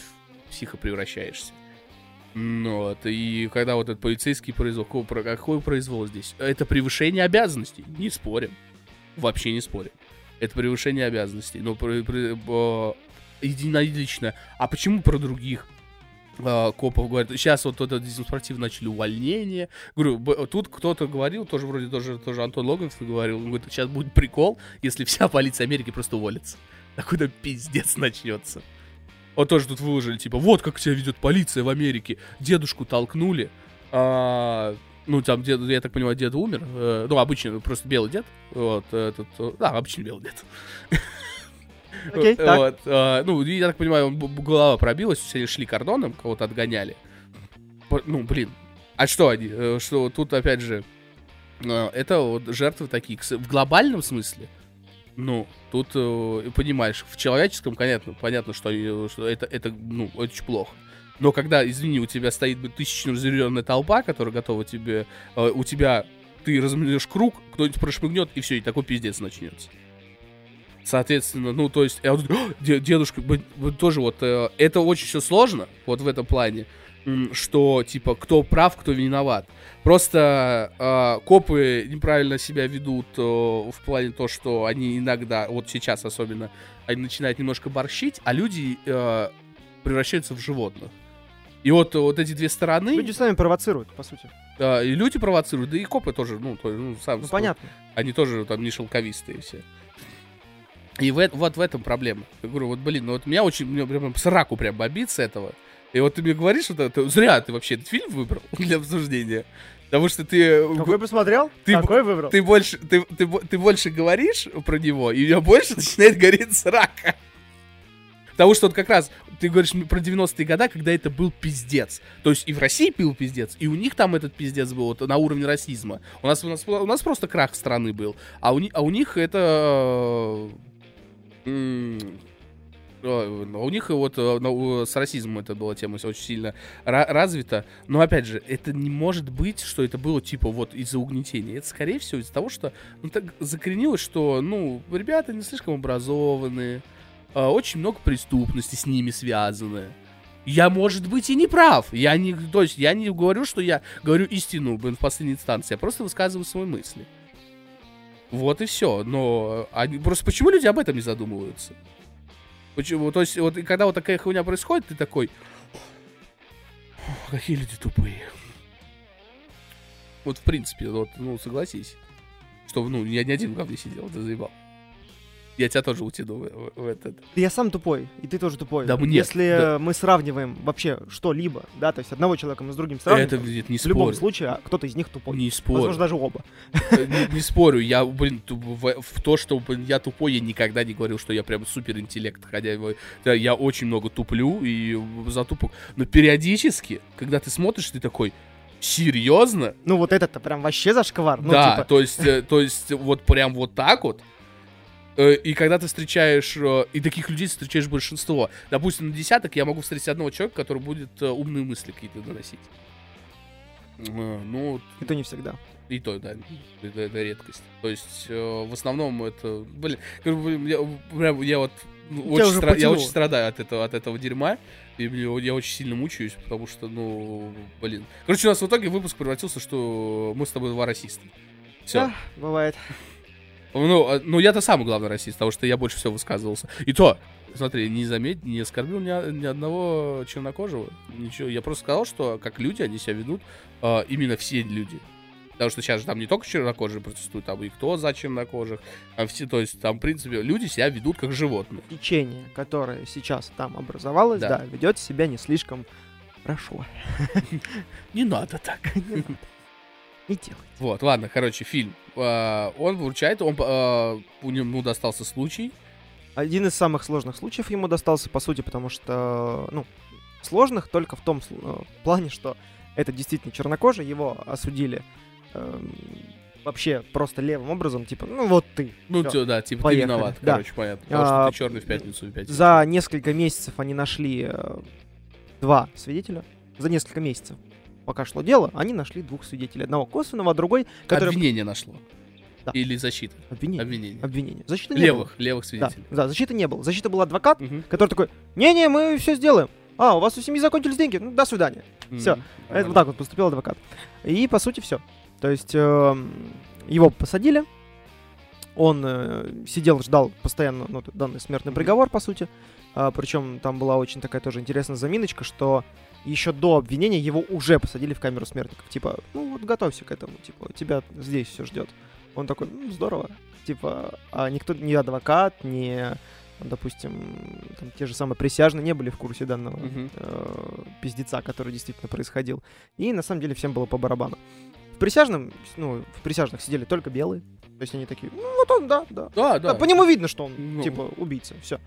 психо превращаешься. Ну, вот, и когда вот этот полицейский произвол, какой, какой произвол здесь? Это превышение обязанностей, не спорим. Вообще не спорим. Это превышение обязанностей. Но про, про, про, единолично. А почему про других? э, копов говорят, сейчас вот это демонстративно начали увольнение. Говорю, тут кто-то говорил, тоже вроде тоже, тоже Антон Логинсон говорил, он говорит, сейчас будет прикол, если вся полиция Америки просто уволится. Такой-то пиздец начнется. Вот тоже тут выложили, типа, вот как себя ведет полиция в Америке. Дедушку толкнули. А, ну, там, дед, я так понимаю, дед умер. Э, ну, обычно, просто белый дед. Вот, этот, э, да, обычный белый дед. Окей, так. Вот, а, ну, я так понимаю, он голова пробилась, все шли кордоном, кого-то отгоняли. Ну, блин, а что они? Э, Что тут, опять же, э, это вот жертвы такие. В глобальном смысле, ну, тут, э, понимаешь, в человеческом, понятно, понятно, что, что это, это, ну, очень плохо. Но когда, извини, у тебя стоит бы тысячно разъяренная толпа, которая готова тебе, э, у тебя, ты размнешь круг, кто-нибудь прошмыгнет, и все, и такой пиздец начнется. Соответственно, ну, то есть, я вот, «О, де- дедушка, тоже вот, э, это очень все сложно, вот в этом плане, что, типа, кто прав, кто виноват. Просто э, копы неправильно себя ведут э, в плане то, что они иногда, вот сейчас особенно, они начинают немножко борщить, а люди э, превращаются в животных. И вот, вот эти две стороны, Люди сами провоцируют, по сути. э, и люди провоцируют, да и копы тоже, ну, то, ну, сам, Ну, понятно. они тоже там не шелковистые все. И в, вот в этом проблема. Я говорю, вот, блин, ну вот меня очень, меня прям сраку прям бомбит с этого. И вот ты мне говоришь, что это, зря ты вообще этот фильм выбрал для обсуждения. Потому что ты, Какой посмотрел? Ты Какой выбрал? ты больше, ты, ты, ты больше говоришь про него, и у меня больше начинает гореть срака. Потому что вот как раз ты говоришь про 90-е годы, когда это был пиздец. То есть и в России был пиздец, и у них там этот пиздец был вот, на уровне расизма. У нас, у, нас, у нас просто крах страны был. А у, а у них это... э, м, э, У них вот э, с расизмом это была тема очень сильно ра- развита. Но опять же, это не может быть, что это было типа вот из-за угнетения. Это скорее всего из-за того, что ну, так закоренилось, что ну ребята не слишком образованные, а, очень много преступности с ними связаны. Я, может быть, и не прав. Я не, то есть, я не говорю, что я говорю истину блин, в последней инстанции. Я просто высказываю свои мысли. Вот и все. Но они, просто почему люди об этом не задумываются? Почему? То есть, вот и когда вот такая хуйня происходит, ты такой... «Ох, Какие люди тупые. Вот, в принципе, вот, ну, согласись. Что, ну, я не один в говне сидел, ты заебал. Я тебя тоже утяну в, в- этот. Я сам тупой, и ты тоже тупой. Да мне- Если да. мы сравниваем вообще что-либо, да, то есть одного человека мы с другим сравниваем, Это, блин, не в любом спорю. случае а кто-то из них тупой. Не спорю. Возможно, даже оба. Э, не, не спорю, я, блин, в, в то, что блин, я тупой, я никогда не говорил, что я прям супер интеллект, хотя да, я очень много туплю и затупу. Но периодически, когда ты смотришь, ты такой, серьезно? Ну вот этот-то прям вообще зашквар. Ну, да, типа, то есть, э, то есть вот прям вот так вот. Э, И когда ты встречаешь, э, и таких людей ты встречаешь большинство. Допустим, на десяток я могу встретить одного человека, который будет э, умные мысли какие-то доносить. Ну, и то не всегда. и то, да, это, это редкость. То есть, э, в основном это, блин, я, прям, я вот ну, очень, стра- я очень страдаю от этого, от этого дерьма, и я очень сильно мучаюсь, потому что, ну, блин. Короче, у нас в итоге выпуск превратился, что мы с тобой два расиста. Все. Да, бывает. Ну, а- ну я-то самый главный расист, потому что я больше всего высказывался. И то, смотри, не заметь, не оскорбил ни, о- ни одного чернокожего. Ничего. Я просто сказал, что как люди они себя ведут, а, именно все люди. Потому что сейчас же там не только чернокожие протестуют, там и кто за чернокожих, а все, то есть там, в принципе, люди себя ведут как животные. Течение, которое сейчас там образовалось, Да. да, ведет себя не слишком хорошо. Не надо так. Не делай. Вот, ладно, короче, фильм. А, Он вручает, он, а, у него достался случай. Один из самых сложных случаев ему достался, по сути, потому что, ну, сложных только в том э, плане, что это действительно чернокожий, его осудили эм, вообще просто левым образом, типа, ну вот ты. Ну, Всё. да, типа Поехали, ты виноват, да. короче, понятно. Потому А, что ты черный в пятницу в пятницу. За несколько месяцев они нашли э, два свидетеля за несколько месяцев. Пока шло дело, они нашли двух свидетелей. Одного косвенного, а другой, который... Обвинение нашло. Да. Или защита. Обвинение. Обвинение. Обвинение. Защиты не Левых, левых было. Да, свидетелей. да, защиты не было. Защита был адвокат, Мгм. который такой, не-не, мы все сделаем. А, у вас у семьи закончились деньги? Ну, до свидания. Всё. Мгм. Это вот так вот поступил адвокат. И, по сути, все. То есть, эм, его посадили, он э, сидел, ждал постоянно ну, данный смертный приговор, по сути. причем там была очень такая тоже интересная заминочка, что еще до обвинения его уже посадили в камеру смертников. Типа, ну вот готовься к этому, типа, тебя здесь все ждет. Он такой, ну, здорово. Типа, а никто, ни адвокат, ни, допустим, там, те же самые присяжные не были в курсе данного Мгм. э, пиздеца, который действительно происходил. И на самом деле всем было по барабану. В присяжном, ну, в присяжных сидели только белые. То есть они такие, ну вот он, да, да. Да, Да, да. по нему видно, что он, Ну. типа, убийца. Все.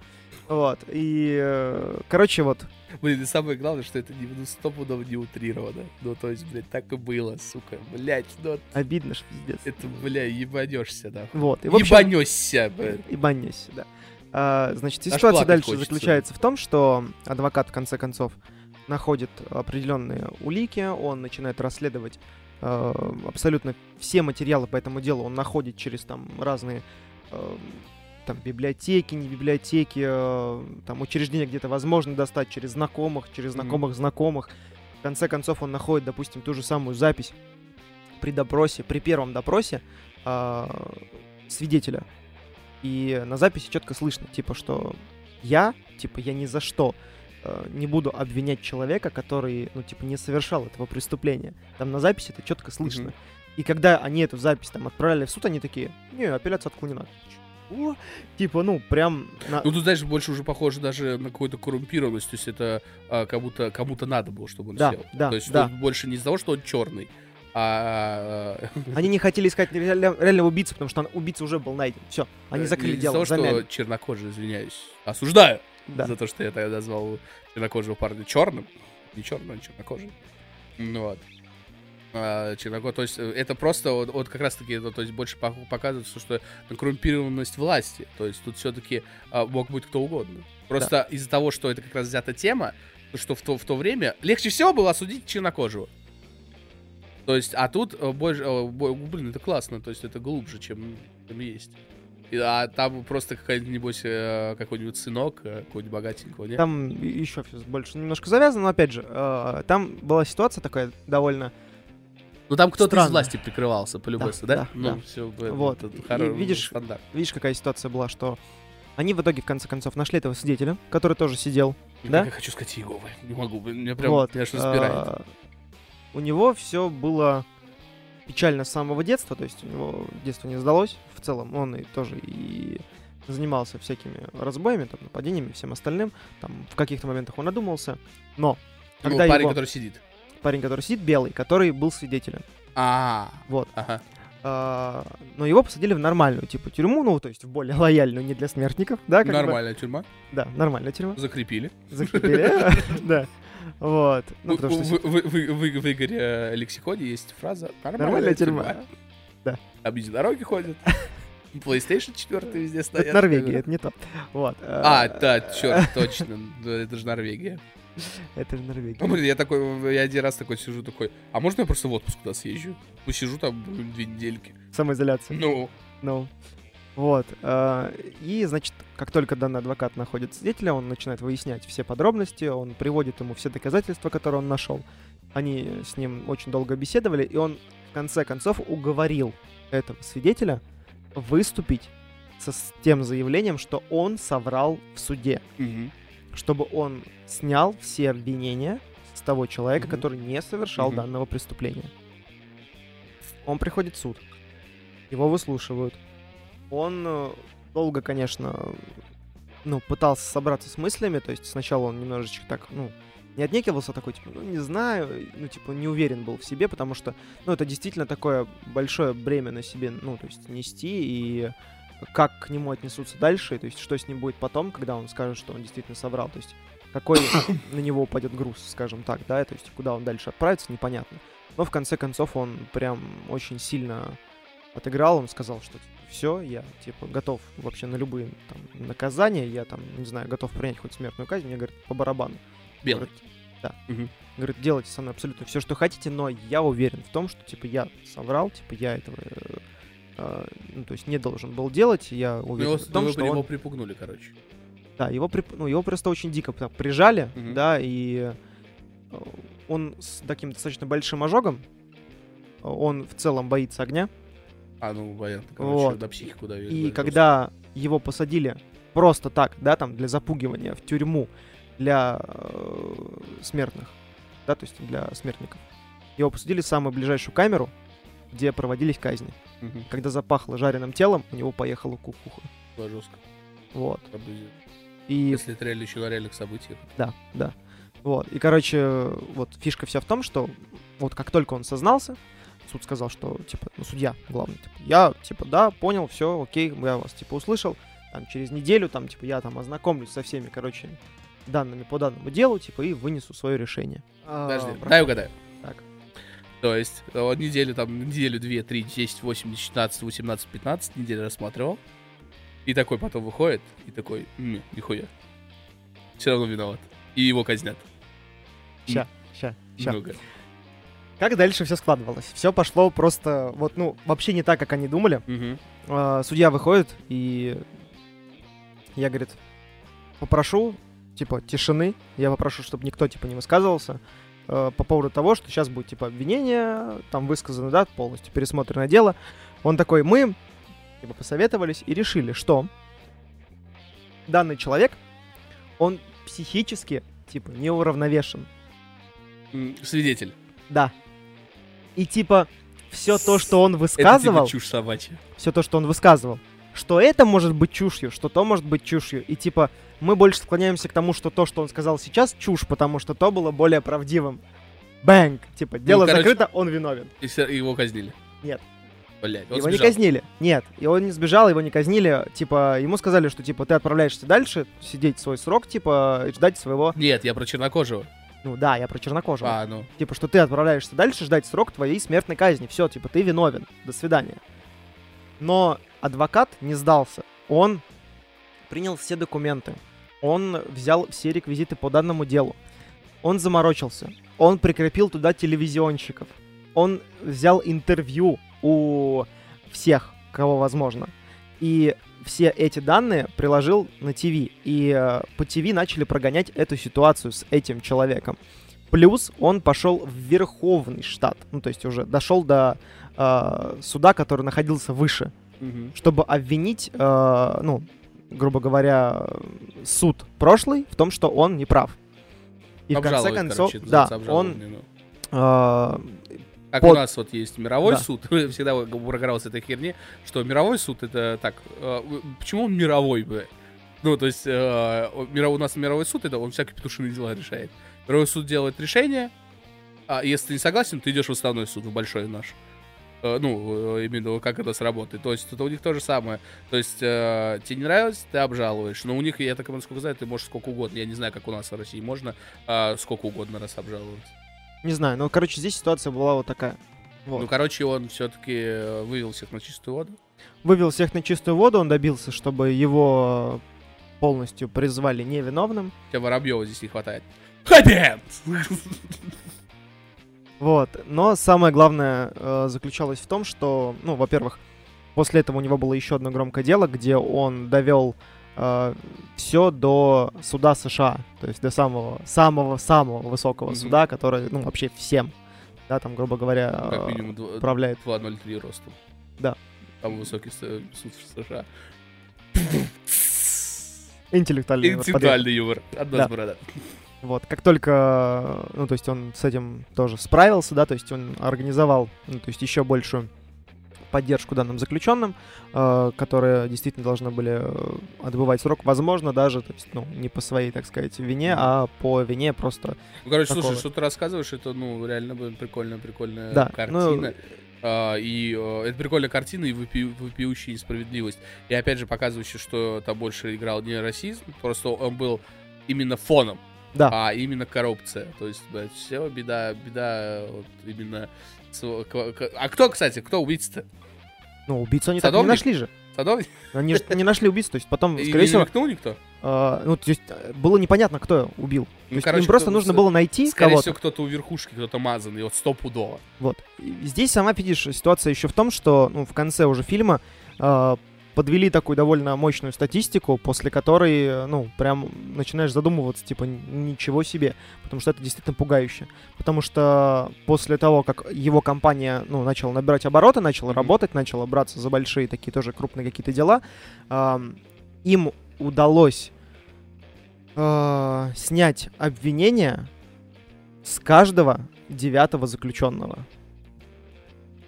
Вот. И, э, короче, вот. Блин, и самое главное, что это не, ну, стопудово не утрировано. Ну, то есть, блядь, так и было, сука. Блядь, ну, Обидно, что пиздец. это, бля, ебанешься, да. Вот. И, в общем, Ебанешься, блядь. банюсь, да. А, значит, Аж ситуация дальше хочется. заключается в том, что адвокат, в конце концов, находит определенные улики, он начинает расследовать абсолютно все материалы по этому делу, он находит через там разные э, там библиотеки, не библиотеки, э, там учреждения где-то возможно достать через знакомых, через знакомых знакомых. В конце концов он находит, допустим, ту же самую запись при допросе, при первом допросе э, свидетеля. И на записи четко слышно, типа, что я, типа, я ни за что не буду обвинять человека, который, ну, типа, не совершал этого преступления. Там на записи это четко слышно. Мгм. И когда они эту запись там отправляли в суд, они такие, не, апелляция отклонена. Чего? Типа, ну, прям... на- Ну, тут, знаешь, больше уже похоже даже на какую-то коррумпированность. То есть это а, как будто кому-то надо было, чтобы он Да, сел. да, То есть да. больше не из-за того, что он черный, а... а, Они не хотели искать реально- реального убийцу, потому что он- убийца уже был найден. Все, они э, закрыли из-за дело, того, что замяли. чернокожий, извиняюсь, осуждаю Да. за то, что я тогда назвал чернокожего парня черным. Не черным, а чернокожим. Ну вот. А, черноко- то есть э, это просто вот, вот как раз таки, ну, то есть больше показывается, что коррумпированность власти. То есть тут все-таки мог быть кто угодно. Просто из-за того, что это как раз взята тема, что в то, в то время легче всего было осудить чернокожего. То есть, а тут э, больше, э, блин, это классно, то есть это глубже, чем, чем есть. А там просто какой-нибудь, э, какой-нибудь сынок, э, какой-нибудь богатенького, нет? Там еще все больше немножко завязано, но опять же, э, там была ситуация такая довольно... Ну там кто-то из власти прикрывался, по-любому, Да, да? да, ну, да. все, Вот, и видишь, стандарт. Видишь, какая ситуация была, что они в итоге, в конце концов, нашли этого свидетеля, который тоже сидел. Да? Я хочу сказать Иеговы, не могу, меня прям, вот. меня что разбирает. У него все было печально с самого детства, то есть у него детство не сдалось в целом, он и тоже и занимался всякими разбоями, там, нападениями, всем остальным, там, в каких-то моментах он одумался, но Ну, когда парень, его- который сидит. парень, который сидит, белый, который был свидетелем, А, вот, ага. а, но его посадили в нормальную, типа, тюрьму, ну, то есть в более лояльную, не для смертников, да, как бы. Нормальная тюрьма. Да, нормальная тюрьма. Закрепили. Закрепили, да. Вот. Ну, Ну, потому что... в, в- в- в- Игоре э, лексиконе есть фраза «Нормальная, тюрьма». Да. Там везде дороги ходят. PlayStation 4 везде стоят. Это Норвегия, это не то. Вот. А, э, да, черт, точно. Это же Норвегия. Это же Ну, Норвегия. блин, я такой, я один раз такой сижу, такой, а можно я просто в отпуск туда съезжу? Посижу там блин, две недельки. Самоизоляция. Ну, Ну. Вот. э, И, значит, как только данный адвокат находит свидетеля, он начинает выяснять все подробности, он приводит ему все доказательства, которые он нашел. Они с ним очень долго беседовали, и он в конце концов уговорил этого свидетеля выступить со, с тем заявлением, что он соврал в суде. мгм. чтобы он снял все обвинения с того человека, Мгм. который не совершал Мгм. данного преступления. Он приходит в суд, его выслушивают. Он э, долго, конечно, ну, пытался собраться с мыслями, то есть сначала он немножечко так, ну, не отнекивался такой, типа, ну, не знаю, ну, типа, не уверен был в себе, потому что, ну, это действительно такое большое бремя на себе, ну, то есть нести, и как к нему отнесутся дальше, то есть что с ним будет потом, когда он скажет, что он действительно соврал, то есть какой на него упадет груз, скажем так, да, то есть куда он дальше отправится, непонятно. Но в конце концов он прям очень сильно отыграл, он сказал, что все, я типа готов вообще на любые там наказания, я там, не знаю, готов принять хоть смертную казнь, мне говорят, по барабану. белый. Говорит, Да. Мгм. Говорит, делайте со мной абсолютно все, что хотите, но я уверен в том, что, типа, я соврал, типа, я этого, э, э, ну, то есть не должен был делать, я Ну, уверен Его, в том, что его он... припугнули, короче. Да, его, прип- ну, его просто очень дико так прижали, Мгм. да, и э, он с таким достаточно большим ожогом, он в целом боится огня, А, ну, понятно, короче, Вот. на психику давили. и да, когда его посадили просто так, да, там, для запугивания в тюрьму для э, смертных, да, то есть для смертников, его посадили в самую ближайшую камеру, где проводились казни. просто. Мгм. Когда запахло жареным телом, у него поехала кукуха. Было жестко. Вот. И Если это реально еще на реальных событиях. Да, да. Вот. И, короче, вот фишка вся в том, что вот как только он сознался, суд сказал, что, типа, ну, судья, главное, типа, я, типа, да, понял, все, окей, я вас, типа, услышал, там, через неделю, там, типа, я там ознакомлюсь со всеми, короче, данными по данному делу, типа, и вынесу свое решение. А, Подожди, проходит. дай угадаю. Так. То есть, э, он неделю, там, неделю, две, три, десять, восемь, шестнадцать, восемнадцать, пятнадцать недель рассматривал. И такой потом выходит, и такой, «М, нихуя. Все равно виноват. И его казнят. Ща, ща, ща. Ну-ка. Как дальше все складывалось? Все пошло просто, вот, ну, вообще не так, как они думали. Мгм. А, судья выходит, и я, говорит, попрошу, типа, тишины. Я попрошу, чтобы никто, типа, не высказывался э, по поводу того, что сейчас будет, типа, обвинение, там высказано, да, полностью пересмотренное дело. Он такой, мы, типа, посоветовались и решили, что данный человек, он психически, типа, неуравновешен. Свидетель. Да. И, типа, все то, что он Это высказывал... типа чушь собачья. все то, что он высказывал, что это может быть чушью, что то может быть чушью. И типа мы больше склоняемся к тому, что то, что он сказал сейчас, чушь, потому что то было более правдивым. Бэнк! Типа, дело короче, закрыто, он виновен. И его казнили. Нет. Блять, он его сбежал. не казнили. Нет, и он не сбежал, его не казнили. Типа, ему сказали, что типа ты отправляешься дальше, сидеть свой срок, типа, и ждать своего. Нет, я про чернокожего. Ну да, я про чернокожего. А, ну. Типа, что ты отправляешься дальше ждать срок твоей смертной казни. Все, типа, ты виновен. До свидания. Но адвокат не сдался. Он принял все документы. Он взял все реквизиты по данному делу. Он заморочился. Он прикрепил туда телевизионщиков. Он взял интервью у всех, кого возможно. И все эти данные приложил на ТВ. И э, по ТВ начали прогонять эту ситуацию с этим человеком. Плюс он пошел в Верховный штат. Ну, то есть уже дошел до э, суда, который находился выше, Мгм. чтобы обвинить, э, ну, грубо говоря, суд прошлый в том, что он не прав. И в конце концов, короче, да, он ну. э, Как под- у нас вот есть мировой Да. суд, всегда прогорался этой херни, что мировой суд это так, э, почему он мировой, бля? Ну, то есть, э, миров- у нас мировой суд, это он всякие петушиные дела решает. Мировой суд делает решение, а если ты не согласен, ты идешь в основной суд, в большой наш. Э, ну, э, именно как это сработает. То есть, это у них то же самое. То есть, э, тебе не нравится, ты обжалуешь. Но у них, я так насколько знаю, ты можешь сколько угодно. Я не знаю, как у нас в России можно э, сколько угодно раз обжаловать. Не знаю, ну, короче, здесь ситуация была вот такая. Вот. Ну, короче, он все-таки вывел всех на чистую воду. Вывел всех на чистую воду, он добился, чтобы его полностью призвали невиновным. Хотя Воробьева здесь не хватает. Хэппи Вот. Но самое главное э, заключалось в том, что, ну, во-первых, после этого у него было еще одно громкое дело, где он довел все до суда США, то есть до самого самого самого высокого Мгм. суда, который, ну, вообще всем, да, там, грубо говоря, Как э, минимум дв- управляет. 2.03 ростом. Да. Самый высокий суд США. Интеллектуальный. Интеллектуальный юмор. Одна Да. борода. Вот, как только, ну, то есть он с этим тоже справился, да, то есть он организовал, ну, то есть еще большую поддержку данным заключенным, э, которые действительно должны были э, отбывать срок, возможно, даже, то есть, ну, не по своей, так сказать, вине, а по вине просто, Ну, короче, Такого. слушай, что ты рассказываешь, это, ну, реально блин, прикольная, прикольная да, картина. ну, А, и э, это прикольная картина и вопи- вопиющая несправедливость. И опять же показывающая, что там больше играл не расизм, просто он был именно фоном, да, а именно коррупция. То есть, блядь, все, беда, беда вот именно... А кто, кстати, кто убийца-то? Ну, убийцу они так и не Садовник? нашли же. Садовник? Они же не нашли убийцу, то есть потом, И скорее не всего, намекнул никто? а, ну, то есть э, было непонятно, кто убил. То Ну, есть короче, им просто нужно было найти Скорее кого-то. всего, кто-то у верхушки, кто-то мазанный, вот стопудово. Вот. И Здесь сама видишь, ситуация еще в том, что ну, в конце уже фильма э, подвели такую довольно мощную статистику, после которой, э, ну, прям начинаешь задумываться, типа, ничего себе, потому что это действительно пугающе. Потому что после того, как его компания, ну, начала набирать обороты, начала Мгм. работать, начала браться за большие такие тоже крупные какие-то дела, ам, им удалось э, снять обвинения с каждого девятого заключенного.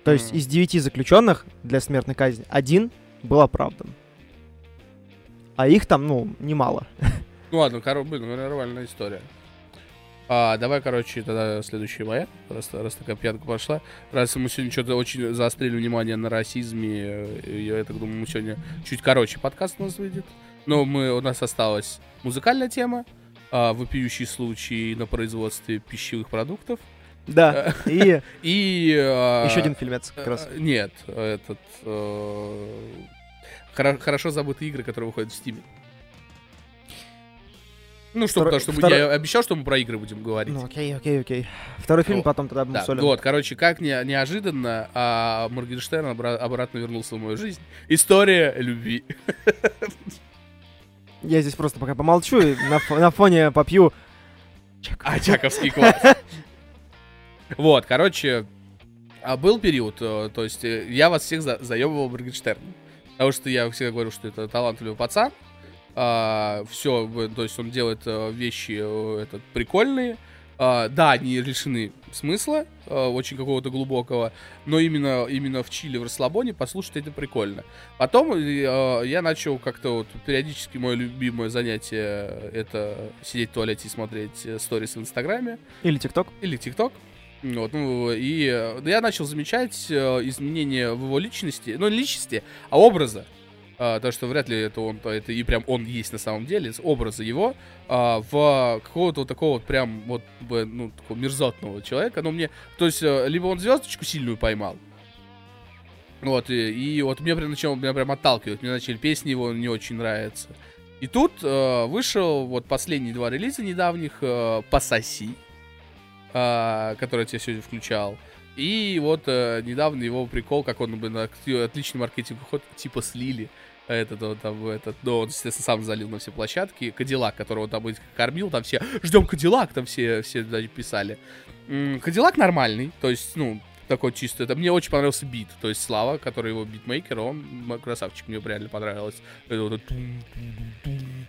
То есть из девяти заключенных для смертной казни один был оправдан. А их там, ну, немало. Ну ладно, коро... блин, нормальная история. А, давай, короче, тогда следующая моя, раз, раз такая пьянка пошла. Раз мы сегодня что-то очень заострили внимание на расизме, э, я так думаю, мы сегодня чуть короче подкаст у нас выйдет. Но мы, у нас осталась музыкальная тема, а, вопиющий случай на производстве пищевых продуктов. Да. И И... а, еще один фильмец как раз. э, Нет, этот... хоро- Хорошо забытые игры, которые выходят в Steam. Ну, что, Второй- потому что второй- я обещал, что мы про игры будем говорить. Ну, окей, окей, окей. Второй фильм Ну, потом тогда Да, обсудим. вот, короче, как не, неожиданно а, Моргенштерн обра- обратно вернулся в мою жизнь. История любви. Я здесь просто пока помолчу и на фоне попью. А, Чаковский класс. Вот, короче, а был период, э, то есть э, я вас всех за- заебывал Моргенштерном. Потому что я всегда говорю, что это талантливый пацан. все, то есть он делает э, вещи э, этот, прикольные. А, да, они лишены смысла, э, очень какого-то глубокого, но именно, именно в Чили, в расслабоне послушать это прикольно. Потом я начал как-то вот периодически мое любимое занятие это сидеть в туалете и смотреть сторис в Инстаграме Или ТикТок. или ТикТок. Вот, ну, и я начал замечать э, изменения в его личности, ну, не личности, а образа. А, то, что вряд ли это он, то это и прям он есть на самом деле, образа его, а, в какого-то вот такого вот прям вот, ну, такого мерзотного человека. Ну, мне, то есть, э, либо он звездочку сильную поймал, вот, и, и вот мне прям начал, меня прям отталкивать, мне начали песни его не очень нравятся. И тут э, вышел вот последние два релиза недавних э, «Пососи», который я сегодня включал. И вот э, недавно его прикол, как он на отличный маркетинговый ход, типа слили этот вот там этот, ну, он, естественно, сам залил на все площадки. Кадиллак, которого там кормил, там все, ждем Кадиллак, там все, все даже писали. Кадиллак нормальный, то есть, ну, такой чисто. Это мне очень понравился бит, то есть Слава, который его битмейкер, он красавчик, мне реально понравилось. Это вот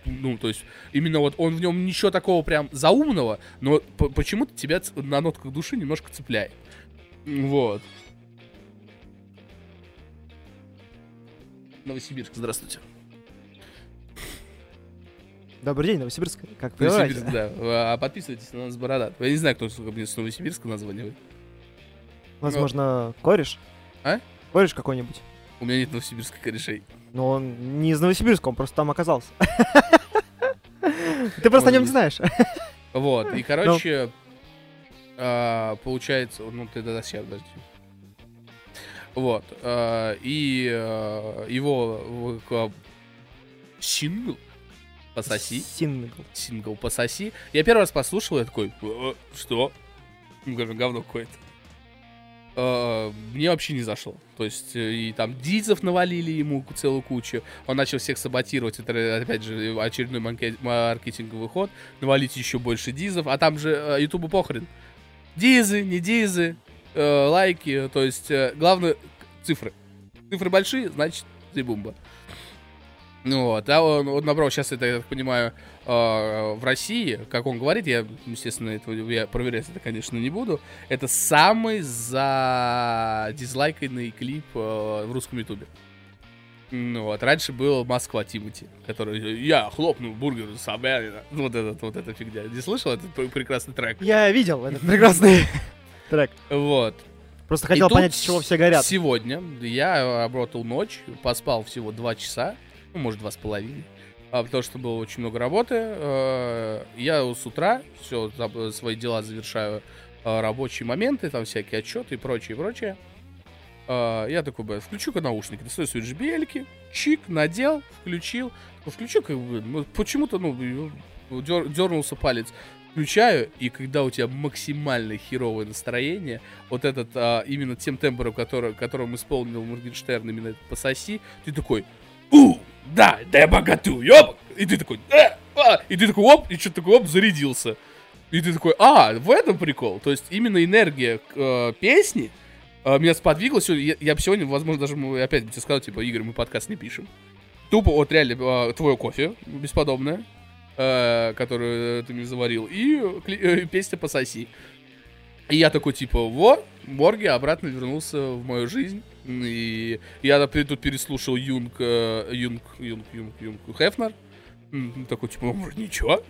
ну, то есть, именно вот он в нем ничего такого прям заумного, но почему-то тебя на нотках души немножко цепляет. Вот. Новосибирск, здравствуйте. Добрый день, Новосибирск. Как? Новосибирск, да. А подписывайтесь на нас, Бородат. Я не знаю, кто мне с Новосибирска названивает. Возможно, кореш? А? Кореш какой-нибудь. У меня нет новосибирских корешей. Но он не из Новосибирска, он просто там оказался. Ты просто о нем не знаешь. Вот, и, короче, а, получается... Ну, ты тогда сейчас, подожди. Вот. а, И а, его сингл «Пососи». Сингл. Сингл «Пососи». Я первый раз послушал, я такой, «Э, что? Ну, говорю, говно какое-то. Э, Мне вообще не зашло. То есть, э, и там дизов навалили ему целую кучу. Он начал всех саботировать. Это, опять же, очередной маркетинговый ход. Навалить еще больше дизов. А там же э, Ютубу похрен. Дизы, не дизы, э, лайки. То есть, э, главное, цифры. Цифры большие, значит, бумба. Ну вот, а он, он набрал сейчас это, я так понимаю, э, в России, как он говорит, я, естественно, это, я проверять это, конечно, не буду. Это самый за дизлайканный клип э, в русском ютубе. Ну вот, раньше был Москва Тимати, который я хлопнул бургер Собянина. Ну, Вот этот, вот эта фигня. Не слышал этот пр- прекрасный трек? Я видел этот прекрасный трек. Вот. Просто хотел понять, с чего все горят. Сегодня я работал ночь, поспал всего два часа, ну, может, два с половиной. А, потому что было очень много работы. Э, Я с утра все свои дела завершаю, э, рабочие моменты, там всякие отчеты и прочее, прочее. А, я такой, блядь, включу-ка наушники, достаю свои JBL-ки, чик, надел, включил. Ну, включу, как бы, ну, почему-то, ну, дер- дернулся палец. Включаю, и когда у тебя максимально херовое настроение, вот этот, а, именно тем тембром, который, которым исполнил Моргенштерн, именно этот «Пососи», ты такой, у, да, да я богату, ёб! И ты такой, э, а, и ты такой, оп, и что-то такой, оп, зарядился. И ты такой, а, в этом прикол. То есть именно энергия э, песни э, меня сподвигла. Сегодня, я, я сегодня, возможно, даже мы опять тебе сказал, типа, Игорь, мы подкаст не пишем. Тупо вот реально э, твое кофе бесподобное, э, которое ты мне заварил, и э, песня «Пососи». И я такой, типа, вот, Морги обратно вернулся в мою жизнь. И я например, тут переслушал Юнг, э, Юнг, Юнг, Юнг, Юнг, Хефнер. Такой, типа, ничего?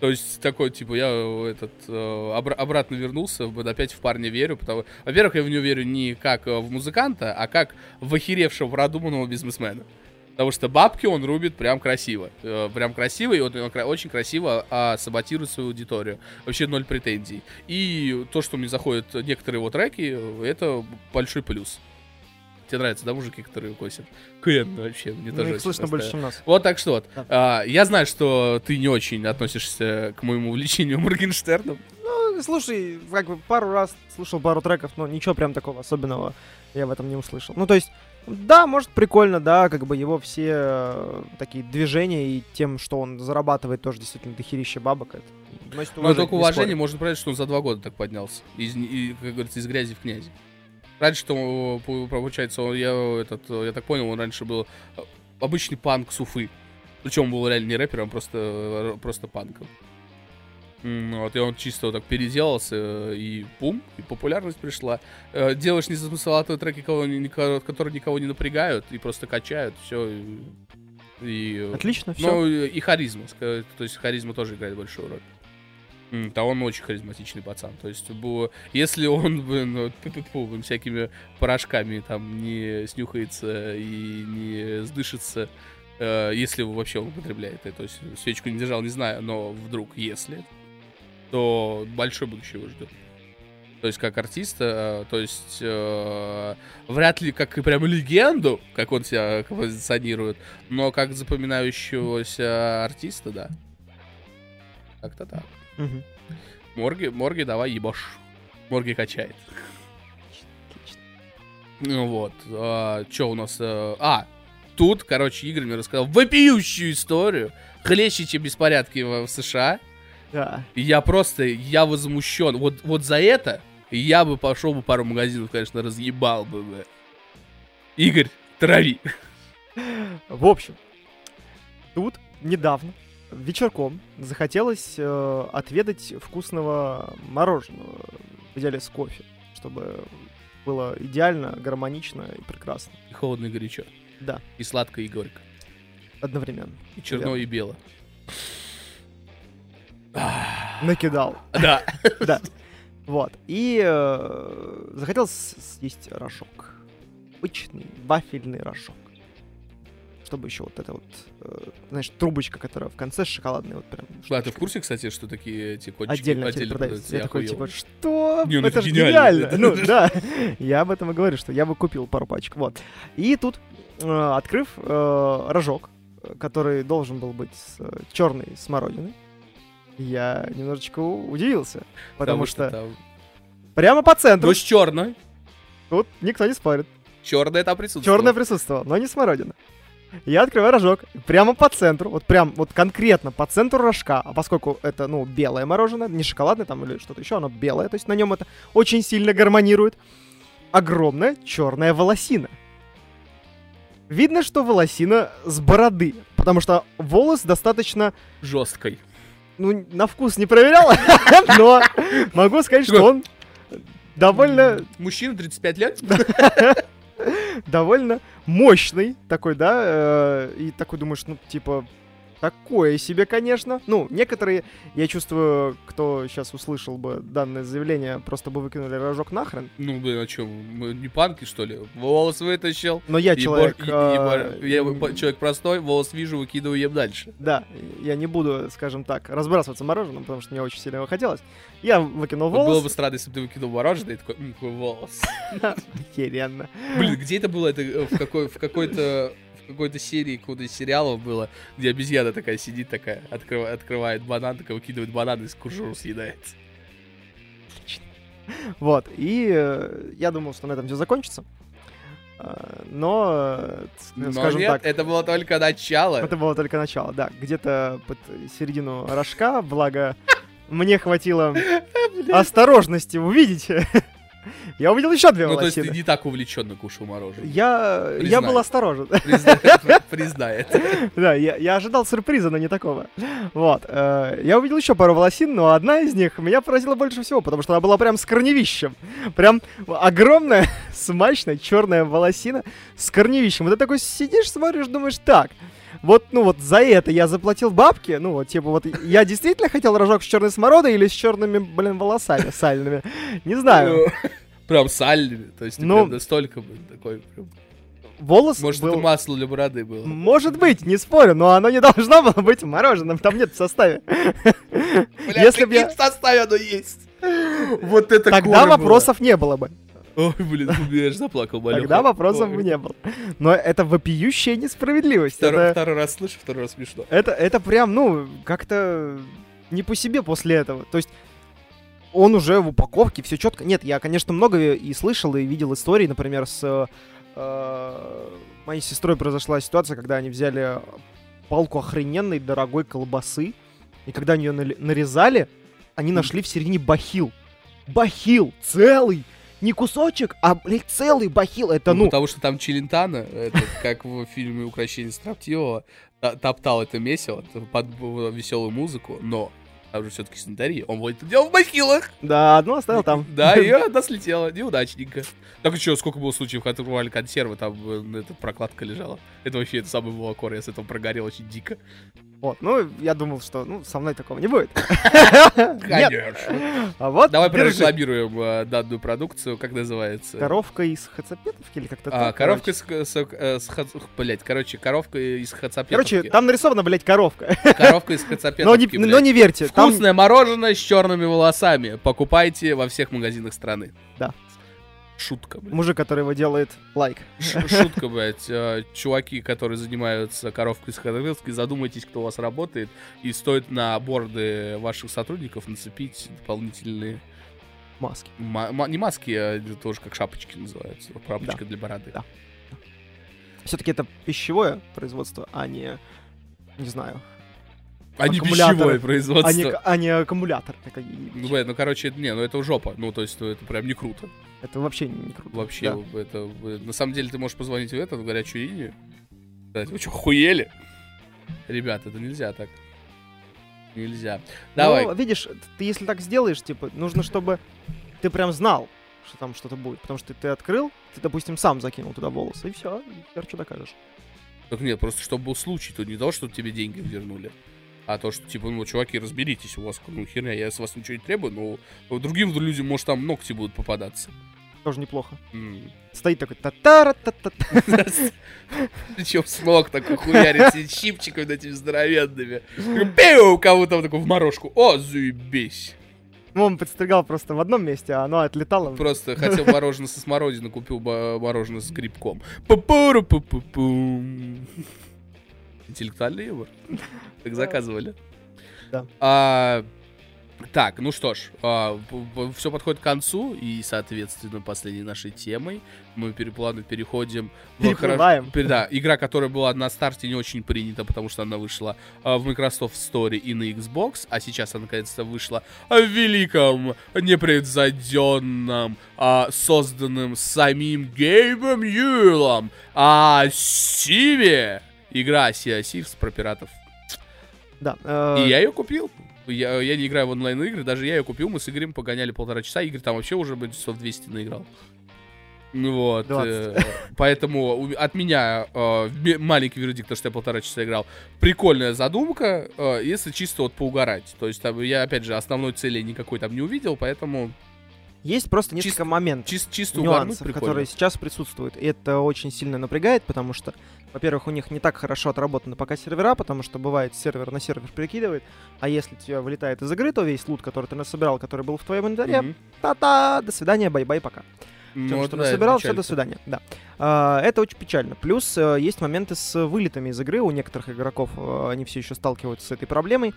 То есть, такой, типа, я э, этот, э, обра- обратно вернулся, опять в парня верю, потому... Во-первых, я в него верю не как в музыканта, а как в охеревшего, продуманного бизнесмена. Потому что бабки он рубит прям красиво. Прям красиво, и он кра- очень красиво а, саботирует свою аудиторию. Вообще ноль претензий. И то, что мне заходят некоторые его треки, это большой плюс. Тебе нравятся, да, мужики, которые косят? Кен вообще, мне Ну, тоже их слышно больше, чем нас. Вот так что вот. Да. А, я знаю, что ты не очень относишься к моему увлечению Моргенштерном. Ну, слушай, как бы пару раз слушал пару треков, но ничего прям такого особенного я в этом не услышал. Ну, то есть, да, может, прикольно, да, как бы его все э, такие движения и тем, что он зарабатывает тоже действительно дохерища бабок, это Но уважение, только не уважение можно понять, что он за два года так поднялся. Из, и, как говорится, из грязи в князи. Раньше, то, по- получается, он, я, этот, я так понял, он раньше был э, обычный панк с Уфы. Причем он был реально не рэпером, а просто, э, просто панком. М, Вот, и он чисто вот так переделался, э, и пум, и популярность пришла. Э, Делаешь незамысловатые треки, кого, которые никого не напрягают, и просто качают, все. И, Отлично, все. ну, и харизма. То есть харизма тоже играет большую роль. Да, он очень харизматичный пацан. То есть, если он бы, ну, всякими порошками там не снюхается и не сдышится, э, если вообще он употребляет. То есть, свечку не держал, не знаю, но вдруг, если, то большое будущее его ждет. То есть, как артиста, э, то есть, э, вряд ли как и прям легенду, как он себя позиционирует, но как запоминающегося артиста, да. Как-то так. Морги, Морги, давай ебашь. Морги качает. Ну вот. что у нас? э, а, тут, короче, Игорь мне рассказал вопиющую историю. Хлеще, чем беспорядки в, в США. Да. Я просто, я возмущен. Вот, вот за это я бы пошел бы пару магазинов, конечно, разъебал бы. бля. Игорь, трави. В общем, тут недавно вечерком захотелось э, отведать вкусного мороженого в идеале с кофе, чтобы было идеально, гармонично и прекрасно. И холодно, и горячо. Да, И сладко, и горько. одновременно. И черно, Верно. и бело. Накидал. Да. Да. Вот. И э, захотелось съесть рожок. Обычный вафельный рожок. Чтобы еще вот это вот, э, знаешь, трубочка, которая в конце шоколадная, вот прям. Да, ты в курсе, кстати, что такие эти кончики Отдельно, отдельно продается. Я такой, охуел. типа, что? Не, ну это это же гениально. гениально. Ну, да. Я об этом и говорю, что я бы купил пару пачек. Вот. И тут, э, открыв э, рожок, который должен был быть с э, черной смородиной, я немножечко удивился. Потому что там... прямо по центру Ну, с черной. тут никто не спорит. Черная там присутствует. Черная присутствовала, но не смородина. Я открываю рожок прямо по центру, вот прям вот конкретно по центру рожка, а поскольку это, ну, белое мороженое, не шоколадное там или что-то еще, оно белое, то есть на нем это очень сильно гармонирует, огромная черная волосина. Видно, что волосина с бороды, потому что волос достаточно, Жесткой. ну, на вкус не проверял, но могу сказать, что он довольно Мужчина 35 лет? довольно мощный такой, да, э, и такой думаешь, ну, типа, такое себе, конечно. Ну, некоторые, я чувствую, кто сейчас услышал бы данное заявление, просто бы выкинули рожок нахрен. Ну, блин, а что, мы не панки, что ли? Волос вытащил. Но я человек... и- и- ебор- я человек простой, волос вижу, выкидываю, ем дальше. Да, я не буду, скажем так, разбрасываться мороженым, потому что мне очень сильно его хотелось. Я выкинул Вот Было волос. бы странно, если бы ты выкинул мороженое и такой, «М, какой волос. Охеренно. Блин, где это было? Это э, в, какой, в какой-то какой-то серии какого-то сериала было, где обезьяна такая сидит, такая, открыва- открывает банан, такая выкидывает банан и с кожуру съедает. Вот, и э, я думал, что на этом все закончится. А, Но, э, Но скажем нет, так, это было только начало. это было только начало, да. Где-то под середину рожка, благо мне хватило осторожности увидеть. Я увидел еще две Ну, то есть ты волосины. не так увлеченно кушал мороженое. Я, я был осторожен. Это. Да, я, я ожидал сюрприза, но не такого. Вот. э, я увидел еще пару волосин, но одна из них меня поразила больше всего, потому что она была прям с корневищем. Прям огромная, смачная черная волосина с корневищем. Вот ты такой сидишь, смотришь, думаешь, так, вот, ну вот за это я заплатил бабки, ну вот, типа вот, я действительно хотел рожок с черной смородой или с черными, блин, волосами сальными? Не знаю. Прям сальными. То есть Ну, настолько такой... прям- Волос Может, был... это масло для бороды было. Может быть, не спорю, но оно не должно было быть мороженым, там нет в составе. Бля, Если б я- в составе оно есть. Вот это Тогда горе было. вопросов не было бы. Ой, блин, я аж заплакал, Малёха. Тогда вопросов Ой. не было. Но это вопиющая несправедливость. Второй, Это, второй раз слышу, второй раз смешно. это, это прям, ну, как-то не по себе после этого. То есть он уже в упаковке, все четко. Нет, я, конечно, много и слышал, и видел истории, например, с э, моей сестрой произошла ситуация, когда они взяли палку охрененной дорогой колбасы, и когда они ее нарезали, они нашли в середине бахил. Бахил! Целый! Не кусочек, а, блядь, целый бахил. Это, Ну, ну, потому что там Челентано, это, как в фильме «Укращение строптивого», та- топтал это месиво под веселую музыку, но там же все-таки санитария, он вот это делал в бахилах. да, одну оставил там. Да, и одна слетела, неудачненько. Так и что, сколько было случаев, когда открывали консервы, там э, эта прокладка лежала. Это вообще это самый молокор, я с этого прогорел очень дико. Вот, ну, я думал, что, ну, со мной такого не будет. Конечно. А вот, Давай прорекламируем э, данную продукцию, как называется? Коровка из Хацапетовки или как-то А, так, коровка из, с- э, с хац- блядь, короче, коровка из Хацапетовки. Короче, там нарисована, блядь, коровка. Коровка из Но не, Хацапетовки, но не верьте, там... Вкусное мороженое с черными волосами. Покупайте во всех магазинах страны. Да. Шутка, блядь. Мужик, который его делает, лайк. Ш- Шутка, блядь. Э, Чуваки, которые занимаются коровкой из Хацапетовки, задумайтесь, кто у вас работает. И стоит на борды ваших сотрудников нацепить дополнительные... Маски. ма- ма- не маски, а тоже как шапочки называются. Шапочка для бороды. Да. Все-таки это пищевое производство, а не, не знаю, А Аккумуляторы. пищевое а производство. а не аккумулятор. какие-нибудь. Ну, блядь, ну, короче, это- не, ну это жопа. Ну, то есть, ну, это прям не круто. Это вообще не круто. Вообще, Да. это... На самом деле, ты можешь позвонить в эту в горячую линию. Сказать, вы что, хуели? Ребят, это нельзя так. Нельзя. Давай. Ну, видишь, ты если так сделаешь, типа, нужно, чтобы ты прям знал, что там что-то будет. Потому что ты открыл, ты, допустим, сам закинул туда волосы, и все, теперь что докажешь. Так нет, просто чтобы был случай, то не то, что тебе деньги вернули. А то, что, типа, ну, чуваки, разберитесь, у вас, ну, херня, я с вас ничего не требую, но другим людям, может, там ногти будут попадаться. Тоже неплохо. Стоит такой та та та та Причем с ног такой хуярит с щипчиками этими здоровенными. Пиу, кого-то такой в морожку. О, заебись. Ну, он подстригал просто в одном месте, а оно отлетало. Просто хотел мороженое со смородиной, купил мороженое с грибком. Пу-пуру, пу-пу-пум. Интеллектуальный юмор. Так заказывали. Да. А, так, ну что ж, все подходит к концу, и, соответственно, последней нашей темой мы переплавно переходим в Да, игра, которая была на старте не очень принята, потому что она вышла а, в Microsoft Store и на Xbox, а сейчас она наконец-то вышла в великом, непревзойденном, а, созданным самим Гейбом Юлом, а Сиве. Игра Sea Thieves про пиратов. Да. э, И я ее купил. Я, я не играю в онлайн-игры, даже я ее купил, мы с Игорем погоняли полтора часа, Игорь там вообще уже бы часов 200 наиграл. Вот. 20. э, Поэтому от меня э, маленький вердикт, то, что я полтора часа играл. Прикольная задумка, э, если чисто вот поугарать. То есть там я, опять же, основной цели никакой там не увидел, поэтому Есть просто несколько Чисто- моментов. чис- чисто нюансов, которые сейчас присутствуют. И это очень сильно напрягает, потому что, во-первых, у них не так хорошо отработаны пока сервера, потому что бывает сервер на сервер перекидывает, а если тебе вылетает из игры, то весь лут, который ты насобирал, который был в твоем инвентаре, Мгм. та-та, до свидания, bye-bye, пока. Ну, Всё, вот что да, насобирал, все, до свидания. Да. А, это очень печально. Плюс э, есть моменты с вылетами из игры. У некоторых игроков э, они все еще сталкиваются с этой проблемой.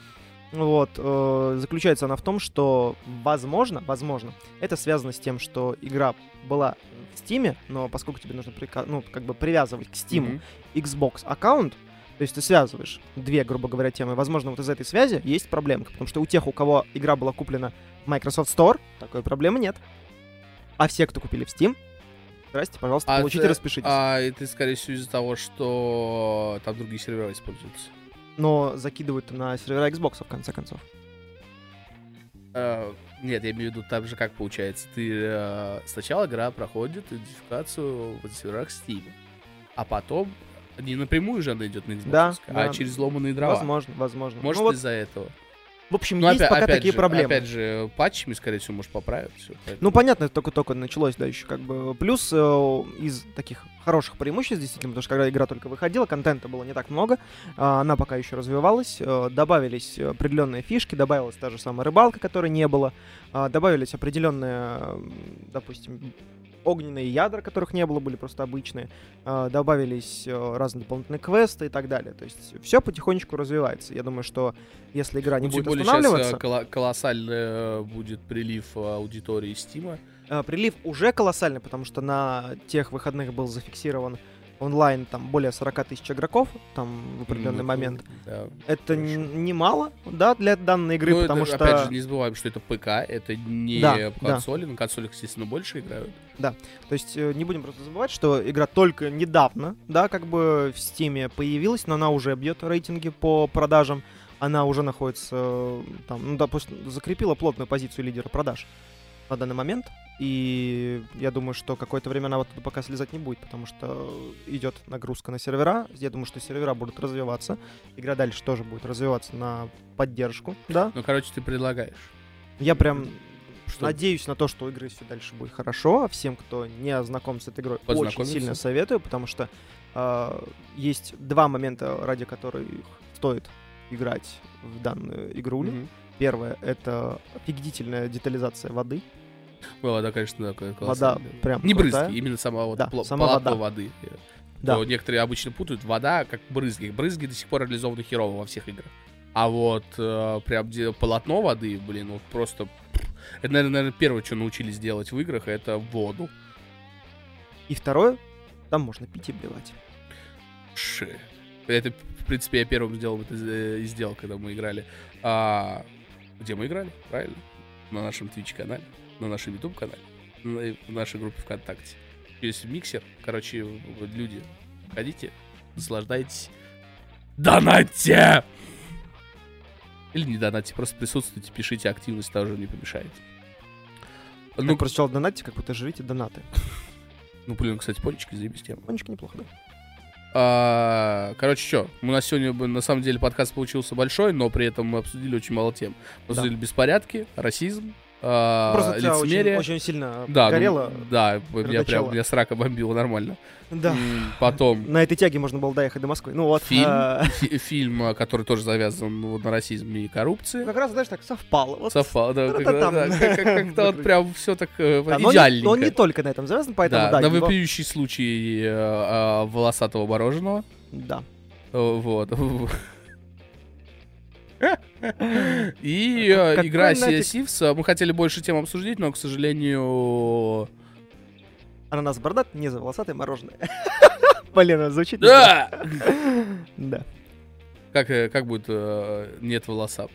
Вот. э, заключается она в том, что возможно, возможно, это связано с тем, что игра была в Steam, но поскольку тебе нужно прика- ну, как бы привязывать к Steam Мгм. Xbox аккаунт, то есть ты связываешь две, грубо говоря, темы, возможно, вот из этой связи есть проблемка, потому что у тех, у кого игра была куплена в Microsoft Store, такой проблемы нет. А все, кто купили в Steam, здрасте, пожалуйста, А получите, ты- распишитесь. А это, скорее всего, из-за того, что там другие сервера используются. Но закидывают на сервера Xbox, в конце концов. Э, Нет, я имею в виду так же, как получается. Ты э, сначала игра проходит идентификацию в серверах Steam, а потом не напрямую же она идет на Xbox, Да, а да. через ломаные дрова. Возможно, возможно. Может, ну, вот, из-за этого. В общем, Ну, есть опя- пока опять такие же, проблемы. Опять же, патчами, скорее всего, может поправить все. Ну, понятно, это только-только началось, да, еще как бы. Плюс э, из таких хороших преимуществ, действительно, потому что когда игра только выходила, контента было не так много, а, она пока еще развивалась, э, добавились определенные фишки, добавилась та же самая рыбалка, которой не было, а, добавились определенные, допустим, огненные ядра, которых не было, были просто обычные, а, добавились э, разные дополнительные квесты и так далее. То есть все потихонечку развивается. Я думаю, что если игра не Ну, будет более останавливаться... сейчас колоссальный э, будет прилив э, аудитории Стима. А, Прилив уже колоссальный, потому что на тех выходных был зафиксирован онлайн там более 40 тысяч игроков там в определенный Ну, момент. да. Это немало, да, для данной игры, Ну, потому это, что... опять же, не забываем, что это ПК, это не Да, да. консоли. На консолях, естественно, больше играют. То есть э, не будем просто забывать, что игра только недавно, да, как бы в Steam появилась, но она уже бьет рейтинги по продажам. Она уже находится э, там, ну, допустим, закрепила плотную позицию лидера продаж на данный момент. И я думаю, что какое-то время она вот оттуда пока слезать не будет, потому что идет нагрузка на сервера. Я думаю, что сервера будут развиваться. Игра дальше тоже будет развиваться на поддержку, да. Ну, короче, ты предлагаешь. Я прям Что? Надеюсь на то, что у игры все дальше будет хорошо. А всем, кто не знаком с этой игрой, очень сильно советую, потому что э, есть два момента, ради которых стоит играть в данную игрулю. Мгм. Первое — это офигительная детализация воды. Вода, конечно, такая Вода колоссальная. прям Не крутая. брызги, именно сама вот Да, пло- сама полотно вода. воды. Да. То некоторые обычно путают вода как брызги. Брызги до сих пор реализованы херово во всех играх. А вот э, прям где полотно воды, блин, вот просто... Это, наверное, первое, что научились делать в играх, это воду. И второе — там можно пить и блевать. Ши. Это, в принципе, я первым сделал это э, и сделал, когда мы играли. А, где мы играли? Правильно? На нашем Twitch-канале, на нашем YouTube-канале, на- в нашей группе ВКонтакте. Есть миксер. Короче, люди, ходите, наслаждайтесь. Донатьте! Или не донатьте, просто присутствуйте, пишите, активность тоже не помешает. Ну, Ну, просто сначала донатите, как будто жрите донаты. ну, блин, кстати, пончики заебись тема. Кончик неплохо, да? А, короче, что, у нас сегодня, на самом деле, подкаст получился большой, но при этом мы обсудили очень мало тем. Мы Да. обсудили беспорядки, расизм, а, Просто тебя очень, лицемерие. очень сильно да, ну, горело. да, меня прям, меня срака бомбила нормально. Да. Потом На этой тяге можно было доехать до Москвы. Ну вот. Фильм? а, фи- фильм, а, который тоже завязан вот, на расизме и коррупции. Как раз, знаешь, так совпало. Вот. Совпало, да, Та-та-там. да, как- как- как-то вот прям все так э, Да, но он не- идеальненько. но он не только на этом завязан, поэтому да, да. на вопиющий случай э, а, волосатого мороженого. Да. Э, Вот. И э, Какой игра? Sea Thieves. э, Мы хотели больше тем обсудить, но, к сожалению... Ананас бордат, не за волосатое мороженое. Блин, это звучит... Да! Да. Как, э, как будет э, нет волоса?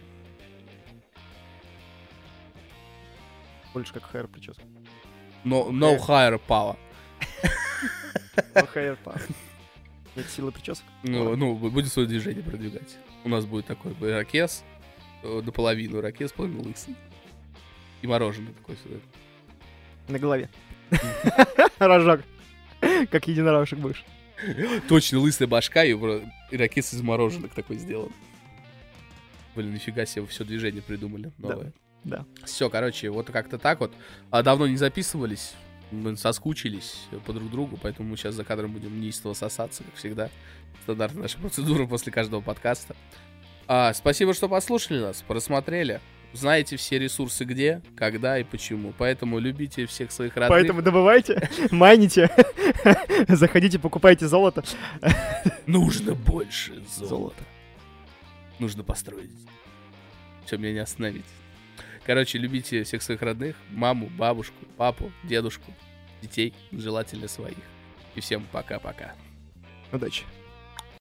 Больше как хайр прическа. No, no higher power. Хайр па. Нет силы причесок. Ну, ну, будем свое движение продвигать. У нас будет такой ракес, э, наполовину ракес, половину лысый. И мороженое такое сюда. На голове. Рожок. Как единорожек будешь. Точно, лысая башка и ирокез из мороженых такой сделан. Блин, нифига себе, все движение придумали новое. да. Все, короче, вот как-то так вот. А давно не записывались, мы соскучились по друг другу, поэтому мы сейчас за кадром будем неистово сосаться, как всегда. Стандартная наша процедура после каждого подкаста. А, спасибо, что послушали нас, просмотрели. Знаете все ресурсы где, когда и почему. Поэтому любите всех своих родных. Поэтому добывайте, майните, заходите, покупайте золото. Нужно больше золота. Нужно построить. Все, меня не остановить. Короче, любите всех своих родных. Маму, бабушку, папу, дедушку, детей, желательно своих. И всем пока-пока. Удачи.